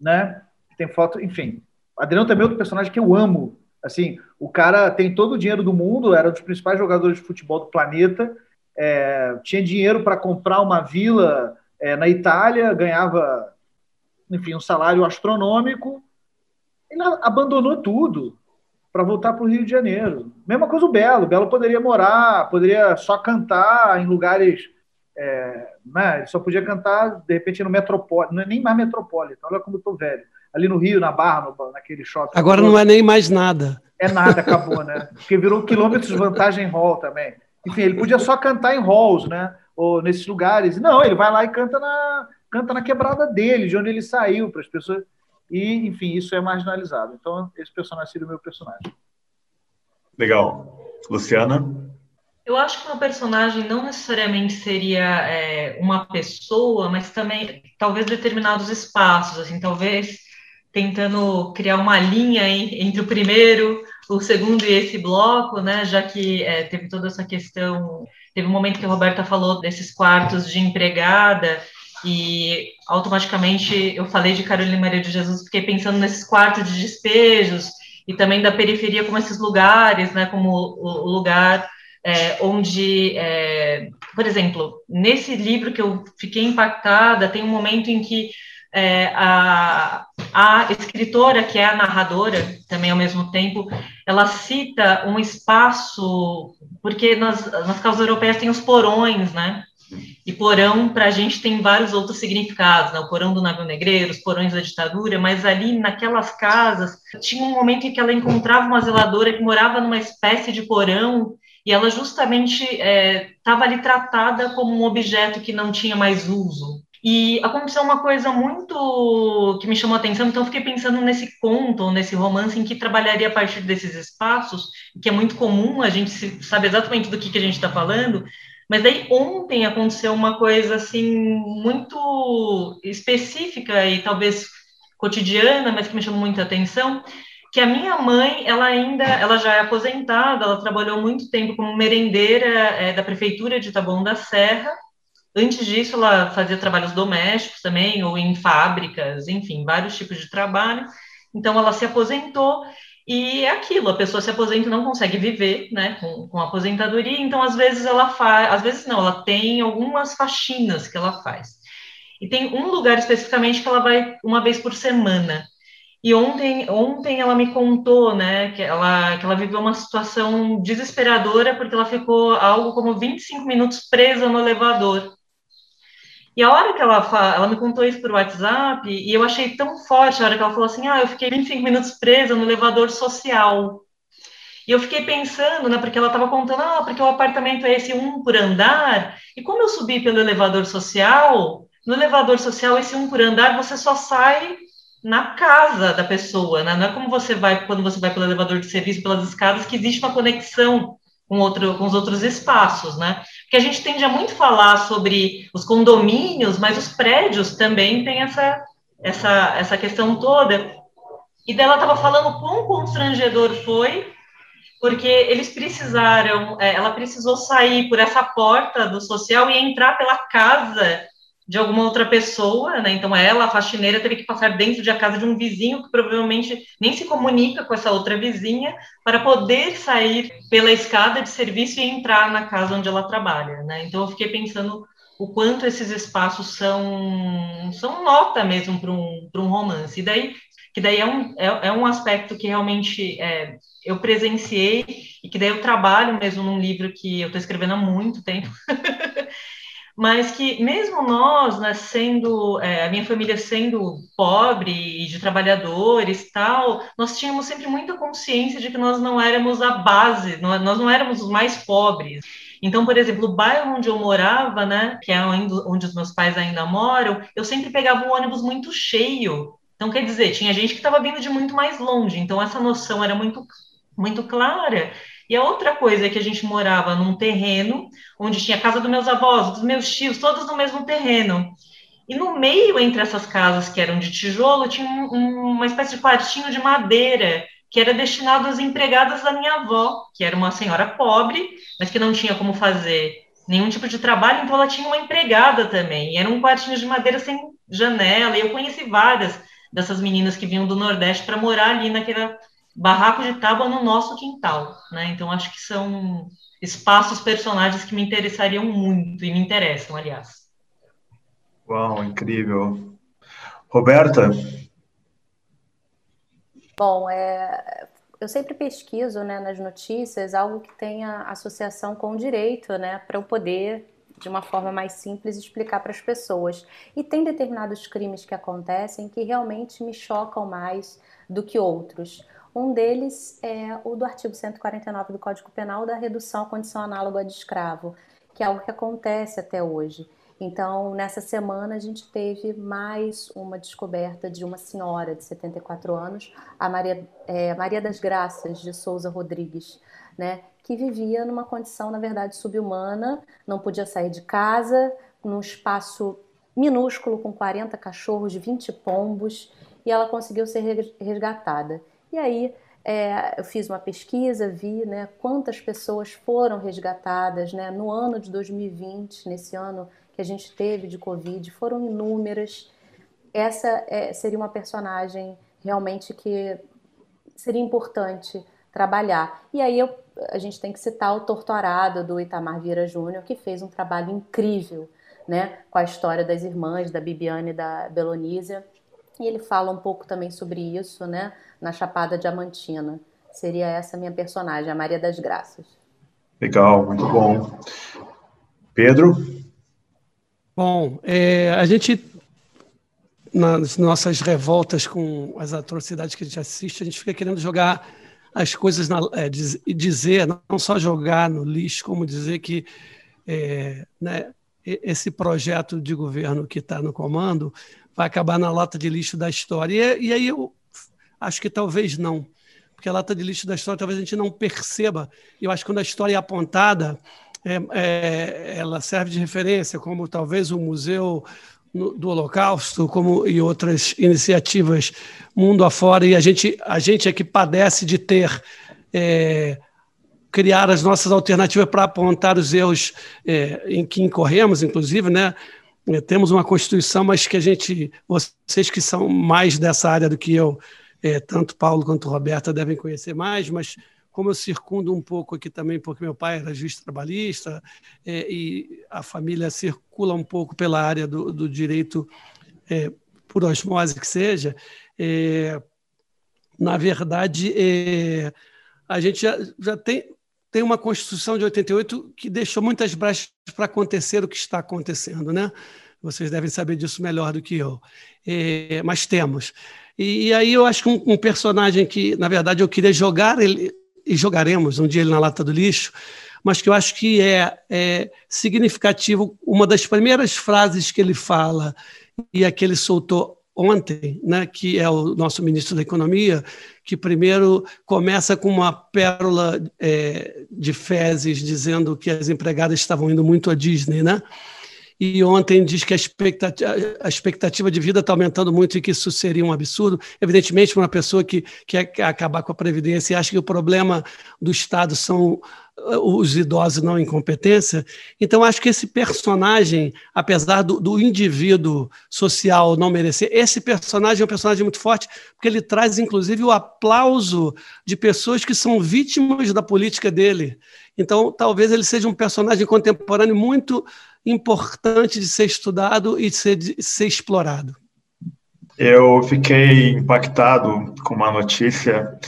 né? Tem foto, enfim. O Adriano também é outro personagem que eu amo. Assim, o cara tem todo o dinheiro do mundo, era um dos principais jogadores de futebol do planeta, é, tinha dinheiro para comprar uma vila é, na Itália, ganhava, enfim, um salário astronômico. Ele abandonou tudo para voltar para o Rio de Janeiro. Mesma coisa o Belo. O Belo poderia morar, poderia só cantar em lugares. É, né? Ele só podia cantar, de repente, no Metropólito. Não é nem mais Metropólito. Olha como eu estou velho. Ali no Rio, na Barra, no, naquele shopping. Agora não é nem mais nada. É nada, acabou, né? Porque virou quilômetros de vantagem hall também. Enfim, ele podia só cantar em halls, né? Ou nesses lugares. Não, ele vai lá e canta na, canta na quebrada dele, de onde ele saiu, para as pessoas. E, enfim, isso é marginalizado. Então, esse personagem seria o meu personagem. Legal. Luciana? Eu acho que uma personagem não necessariamente seria é, uma pessoa, mas também talvez determinados espaços, assim, talvez tentando criar uma linha entre o primeiro, o segundo e esse bloco, né, já que é, teve toda essa questão, teve um momento que a Roberta falou desses quartos de empregada, e automaticamente eu falei de Carolina Maria de Jesus, fiquei pensando nesses quartos de despejos, e também da periferia como esses lugares, né, como o, lugar é, onde, é, por exemplo, nesse livro que eu fiquei impactada, tem um momento em que é, a, a escritora, que é a narradora, também ao mesmo tempo, ela cita um espaço, porque nas, nas causas europeias tem os porões, né? E porão, para a gente, tem vários outros significados, né? O porão do navio negreiro, os porões da ditadura, mas ali naquelas casas, tinha um momento em que ela encontrava uma zeladora que morava numa espécie de porão, e ela justamente estava é, ali tratada como um objeto que não tinha mais uso. E aconteceu uma coisa muito que me chamou a atenção, então fiquei pensando nesse conto, nesse romance em que trabalharia a partir desses espaços, que é muito comum, a gente sabe exatamente do que, que a gente está falando, mas daí ontem aconteceu uma coisa assim muito específica e talvez cotidiana, mas que me chamou muita atenção, que a minha mãe, ela ainda, ela já é aposentada, ela trabalhou muito tempo como merendeira é, da prefeitura de Taboão da Serra, Antes disso, ela fazia trabalhos domésticos também, ou em fábricas, enfim, vários tipos de trabalho. Então, ela se aposentou e é aquilo, a pessoa se aposenta e não consegue viver, né, com, com aposentadoria, então, às vezes, ela faz, às vezes não, ela tem algumas faxinas que ela faz. E tem um lugar especificamente que ela vai uma vez por semana. E ontem, ontem ela me contou, né, que ela, que ela viveu uma situação desesperadora porque ela ficou algo como 25 minutos presa no elevador. E a hora que ela ela me contou isso por WhatsApp, e eu achei tão forte a hora que ela falou assim: ah, eu fiquei 25 minutos presa no elevador social. E eu fiquei pensando, né, porque ela estava contando, ah, porque o apartamento é esse um por andar, e como eu subi pelo elevador social, no elevador social, esse um por andar, você só sai na casa da pessoa, né? Não é como você vai quando você vai pelo elevador de serviço, pelas escadas, que existe uma conexão com, outro, com os outros espaços, né? Porque a gente tende a muito falar sobre os condomínios, mas os prédios também têm essa, essa, essa questão toda. E dela estava falando quão constrangedor foi porque eles precisaram, é, ela precisou sair por essa porta do social e entrar pela casa de alguma outra pessoa, né? Então ela, a faxineira, teve que passar dentro de casa de um vizinho que provavelmente nem se comunica com essa outra vizinha para poder sair pela escada de serviço e entrar na casa onde ela trabalha, né? Então eu fiquei pensando o quanto esses espaços são são nota mesmo para um, um romance. E daí que daí é um, é, é um aspecto que realmente é, eu presenciei e que daí eu trabalho mesmo num livro que eu estou escrevendo há muito tempo mas que mesmo nós, né, sendo, é, a minha família sendo pobre e de trabalhadores tal, nós tínhamos sempre muita consciência de que nós não éramos a base, nós não éramos os mais pobres. Então, por exemplo, o bairro onde eu morava, né, que é onde os meus pais ainda moram, eu sempre pegava um ônibus muito cheio. Então, quer dizer, tinha gente que estava vindo de muito mais longe. Então, essa noção era muito, muito clara. E a outra coisa é que a gente morava num terreno onde tinha a casa dos meus avós, dos meus tios, todos no mesmo terreno. E no meio entre essas casas que eram de tijolo, tinha um, uma espécie de quartinho de madeira que era destinado às empregadas da minha avó, que era uma senhora pobre, mas que não tinha como fazer nenhum tipo de trabalho, então ela tinha uma empregada também. E era um quartinho de madeira sem janela, e eu conheci várias dessas meninas que vinham do Nordeste para morar ali naquela barraco de tábua no nosso quintal, né? Então acho que são espaços personagens que me interessariam muito e me interessam, aliás. Uau, incrível. Roberta? Bom, é, eu sempre pesquiso né, nas notícias algo que tenha associação com o direito, né, para eu poder, de uma forma mais simples, explicar para as pessoas. E tem determinados crimes que acontecem que realmente me chocam mais do que outros. Um deles é o do artigo 149 do Código Penal da redução à condição análoga de escravo, que é algo que acontece até hoje. Então, nessa semana, a gente teve mais uma descoberta de uma senhora de 74 anos, a Maria, é, Maria das Graças de Souza Rodrigues, né, que vivia numa condição, na verdade, subhumana, não podia sair de casa, num espaço minúsculo com 40 cachorros, 20 pombos, e ela conseguiu ser resgatada. E aí é, eu fiz uma pesquisa, vi né, quantas pessoas foram resgatadas né, no ano de 2020, nesse ano que a gente teve de Covid, foram inúmeras. Essa é, seria uma personagem realmente que seria importante trabalhar. E aí eu, a gente tem que citar o Torturado do Itamar Vieira Júnior, que fez um trabalho incrível né, com a história das irmãs, da Bibiane e da Belonísia. E ele fala um pouco também sobre isso, né? Na Chapada Diamantina. Seria essa minha personagem, a Maria das Graças. Legal, muito bom. Pedro? Bom, é, a gente, nas nossas revoltas com as atrocidades que a gente assiste, a gente fica querendo jogar as coisas na, é, dizer, não só jogar no lixo, como dizer que é, né, esse projeto de governo que está no comando vai acabar na lata de lixo da história. E, e, aí eu acho que talvez não, porque a lata de lixo da história talvez a gente não perceba. Eu acho que quando a história é apontada, é, é, ela serve de referência, como talvez o Museu do Holocausto, como e outras iniciativas mundo afora, e a gente, a gente é que padece de ter. É, criar as nossas alternativas para apontar os erros é, em que incorremos, inclusive, né? É, temos uma Constituição, mas que a gente, vocês que são mais dessa área do que eu, é, tanto Paulo quanto Roberta devem conhecer mais, mas como eu circundo um pouco aqui também, porque meu pai era juiz trabalhista é, e a família circula um pouco pela área do, do direito é, por osmose que seja, é, na verdade, é, a gente já, já tem, tem uma Constituição de 88 que deixou muitas brechas para acontecer o que está acontecendo, né? Vocês devem saber disso melhor do que eu. É, mas temos. E, e, aí eu acho que um, um, personagem que, na verdade, eu queria jogar ele, e jogaremos um dia ele na lata do lixo, mas que eu acho que é, é significativo, uma das primeiras frases que ele fala e a que ele soltou ontem, né, que é o nosso ministro da Economia, que primeiro começa com uma pérola é, de fezes dizendo que as empregadas estavam indo muito à Disney, né? E ontem diz que a expectativa, a expectativa de vida está aumentando muito e que isso seria um absurdo. Evidentemente, uma pessoa que quer acabar com a Previdência e acha que o problema do Estado são os idosos não incompetência. Então, acho que esse personagem, apesar do, do, indivíduo social não merecer, esse personagem é um personagem muito forte, porque ele traz, inclusive, o aplauso de pessoas que são vítimas da política dele. Então, talvez ele seja um personagem contemporâneo muito importante de ser estudado e de ser, de ser explorado. Eu fiquei impactado com uma notícia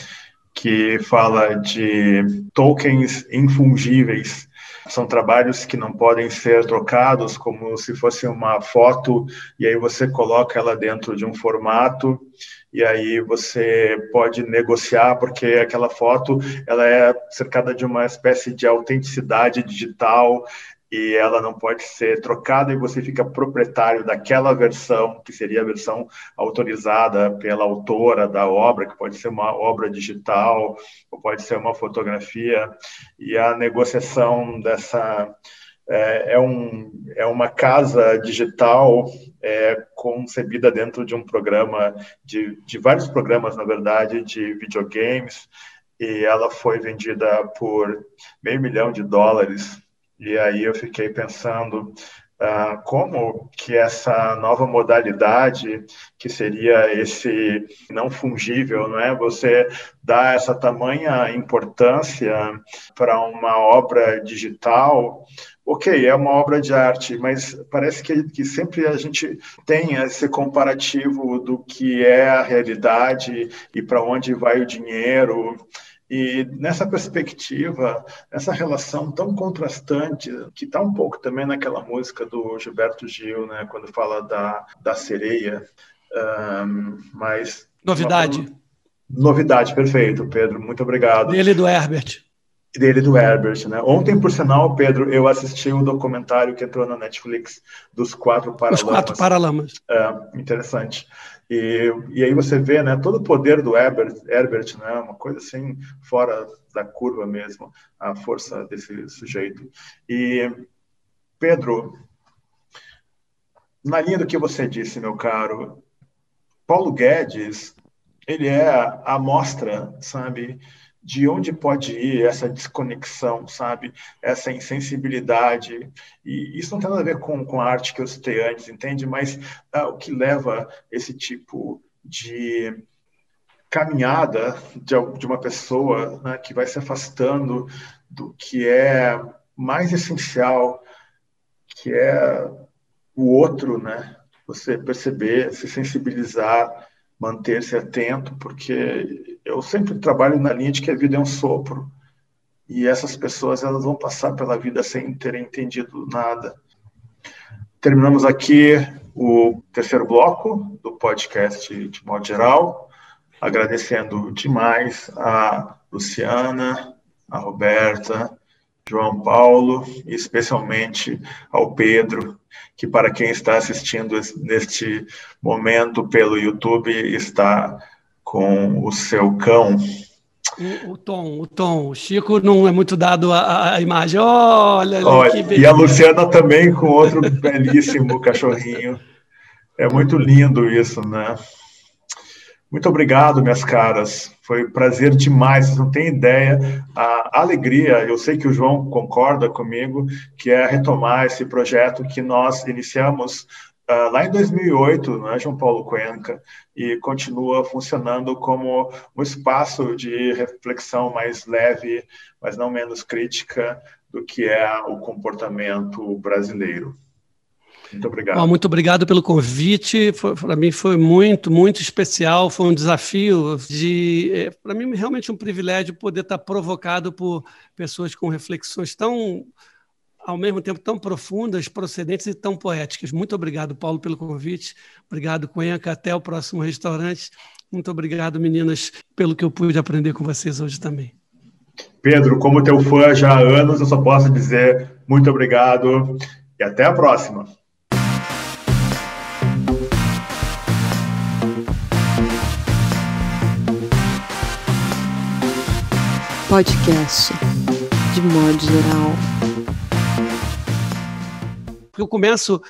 que fala de tokens infungíveis. São trabalhos que não podem ser trocados, como se fosse uma foto, e aí você coloca ela dentro de um formato, e aí você pode negociar, porque aquela foto ela é cercada de uma espécie de autenticidade digital, e ela não pode ser trocada e você fica proprietário daquela versão, que seria a versão autorizada pela autora da obra, que pode ser uma obra digital ou pode ser uma fotografia, e a negociação dessa é, é, um, é uma casa digital é, concebida dentro de um programa, de, de vários programas, na verdade, de videogames, e ela foi vendida por meio milhão de dólares e aí eu fiquei pensando uh, como que essa nova modalidade, que seria esse não fungível, não é? Você dá essa tamanha importância para uma obra digital, ok, é uma obra de arte, mas parece que, que sempre a gente tem esse comparativo do que é a realidade e para onde vai o dinheiro. E nessa perspectiva, essa relação tão contrastante, que está um pouco também naquela música do Gilberto Gil, né, quando fala da, da sereia, um, mas... Novidade. Uma, novidade, perfeito, Pedro, muito obrigado. Dele do Herbert. Dele do Herbert, né? Ontem, por sinal, Pedro, eu assisti o documentário que entrou na Netflix dos quatro Paralamas. Os quatro Paralamas. É, interessante. E, e aí você vê né, todo o poder do Herbert, Herbert, né, uma coisa assim fora da curva mesmo, a força desse sujeito. E, Pedro, na linha do que você disse, meu caro, Paulo Guedes, ele é a amostra, sabe, de onde pode ir essa desconexão, sabe? Essa insensibilidade. E isso não tem nada a ver com, com a arte que eu citei antes, entende? Mas uh, o que leva esse tipo de caminhada de, de uma pessoa né, que vai se afastando do que é mais essencial, que é o outro, né? Você perceber, se sensibilizar, manter-se atento, porque eu sempre trabalho na linha de que a vida é um sopro e essas pessoas elas vão passar pela vida sem terem entendido nada. Terminamos aqui o terceiro bloco do podcast de modo geral, agradecendo demais a Luciana, a Roberta, João Paulo e especialmente ao Pedro, que para quem está assistindo neste momento pelo YouTube está com o seu cão. O, o, Tom, o Tom. O Chico não é muito dado à, imagem. Olha, Olha E a Luciana também com outro belíssimo cachorrinho. É muito lindo isso, né? Muito obrigado, minhas caras. Foi um prazer demais. Vocês não têm ideia a alegria. Eu sei que o João concorda comigo que é retomar esse projeto que nós iniciamos uh, lá em 2008, não é, João Paulo Cuenca, e continua funcionando como um espaço de reflexão mais leve, mas não menos crítica do que é o comportamento brasileiro. Muito obrigado. Bom, muito obrigado pelo convite. Para mim foi muito, muito especial. Foi um desafio de, é, para mim realmente um privilégio poder estar provocado por pessoas com reflexões tão, ao mesmo tempo tão profundas, procedentes e tão poéticas. Muito obrigado, Paulo, pelo convite. Obrigado, Cuenca. Até o próximo restaurante. Muito obrigado, meninas, pelo que eu pude aprender com vocês hoje também. Pedro, como teu fã já há anos, eu só posso dizer muito obrigado e até a próxima. Podcast de modo geral. eu começo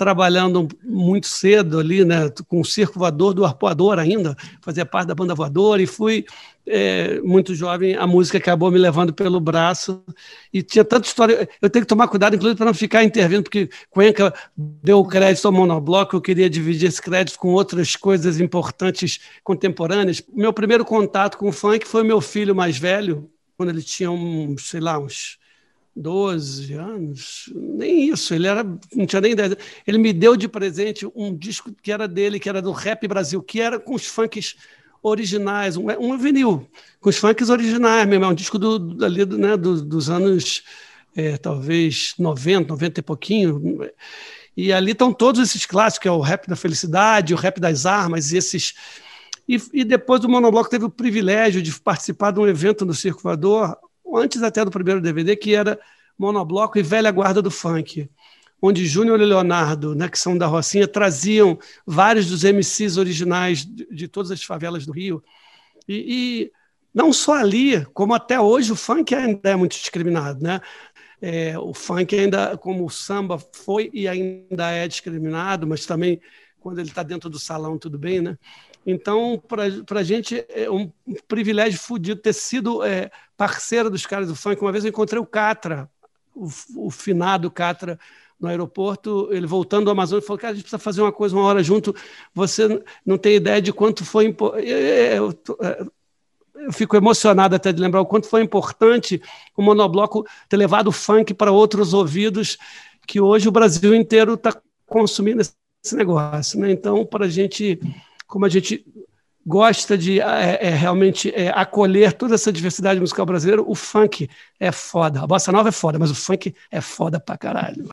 trabalhando muito cedo ali, né, com o circo voador do arpoador ainda, fazia parte da banda voadora e fui é, muito jovem, a música acabou me levando pelo braço e tinha tanta história. Eu tenho que tomar cuidado, inclusive, para não ficar intervindo, porque Cuenca deu crédito ao monobloco, eu queria dividir esse crédito com outras coisas importantes contemporâneas. Meu primeiro contato com o funk foi meu filho mais velho, quando ele tinha uns, sei lá, uns 12 anos, nem isso, ele era, não tinha nem 10 Ele me deu de presente um disco que era dele, que era do Rap Brasil, que era com os funks originais, um, um vinil, com os funks originais mesmo, é um disco do, ali, né, do, dos anos, é, talvez, 90, 90 e pouquinho. E ali estão todos esses clássicos, que é o Rap da Felicidade, o Rap das Armas, e esses. E, e depois o Monobloco teve o privilégio de participar de um evento no Circo Voador, antes até do primeiro DVD, que era Monobloco e Velha Guarda do Funk, onde Júnior e Leonardo, né, que são da Rocinha, traziam vários dos MCs originais de, de todas as favelas do Rio. E, e, não só ali, como até hoje o funk ainda é muito discriminado. Né? É, o funk ainda, como o samba foi e ainda é discriminado, mas também quando ele está dentro do salão, tudo bem, né? Então, para a gente é um privilégio fodido ter sido é, parceira dos caras do funk. Uma vez eu encontrei o Catra, o, o finado Catra, no aeroporto, ele voltando do Amazonas, falou: Cara, a gente precisa fazer uma coisa uma hora junto. Você não tem ideia de quanto foi. Eu, eu fico emocionado até de lembrar o quanto foi importante o monobloco ter levado o funk para outros ouvidos, que hoje o Brasil inteiro está consumindo esse negócio. Né? Então, para a gente como a gente gosta de é, é, realmente é, acolher toda essa diversidade musical brasileira, o funk é foda. A bossa nova é foda, mas o funk é foda pra caralho.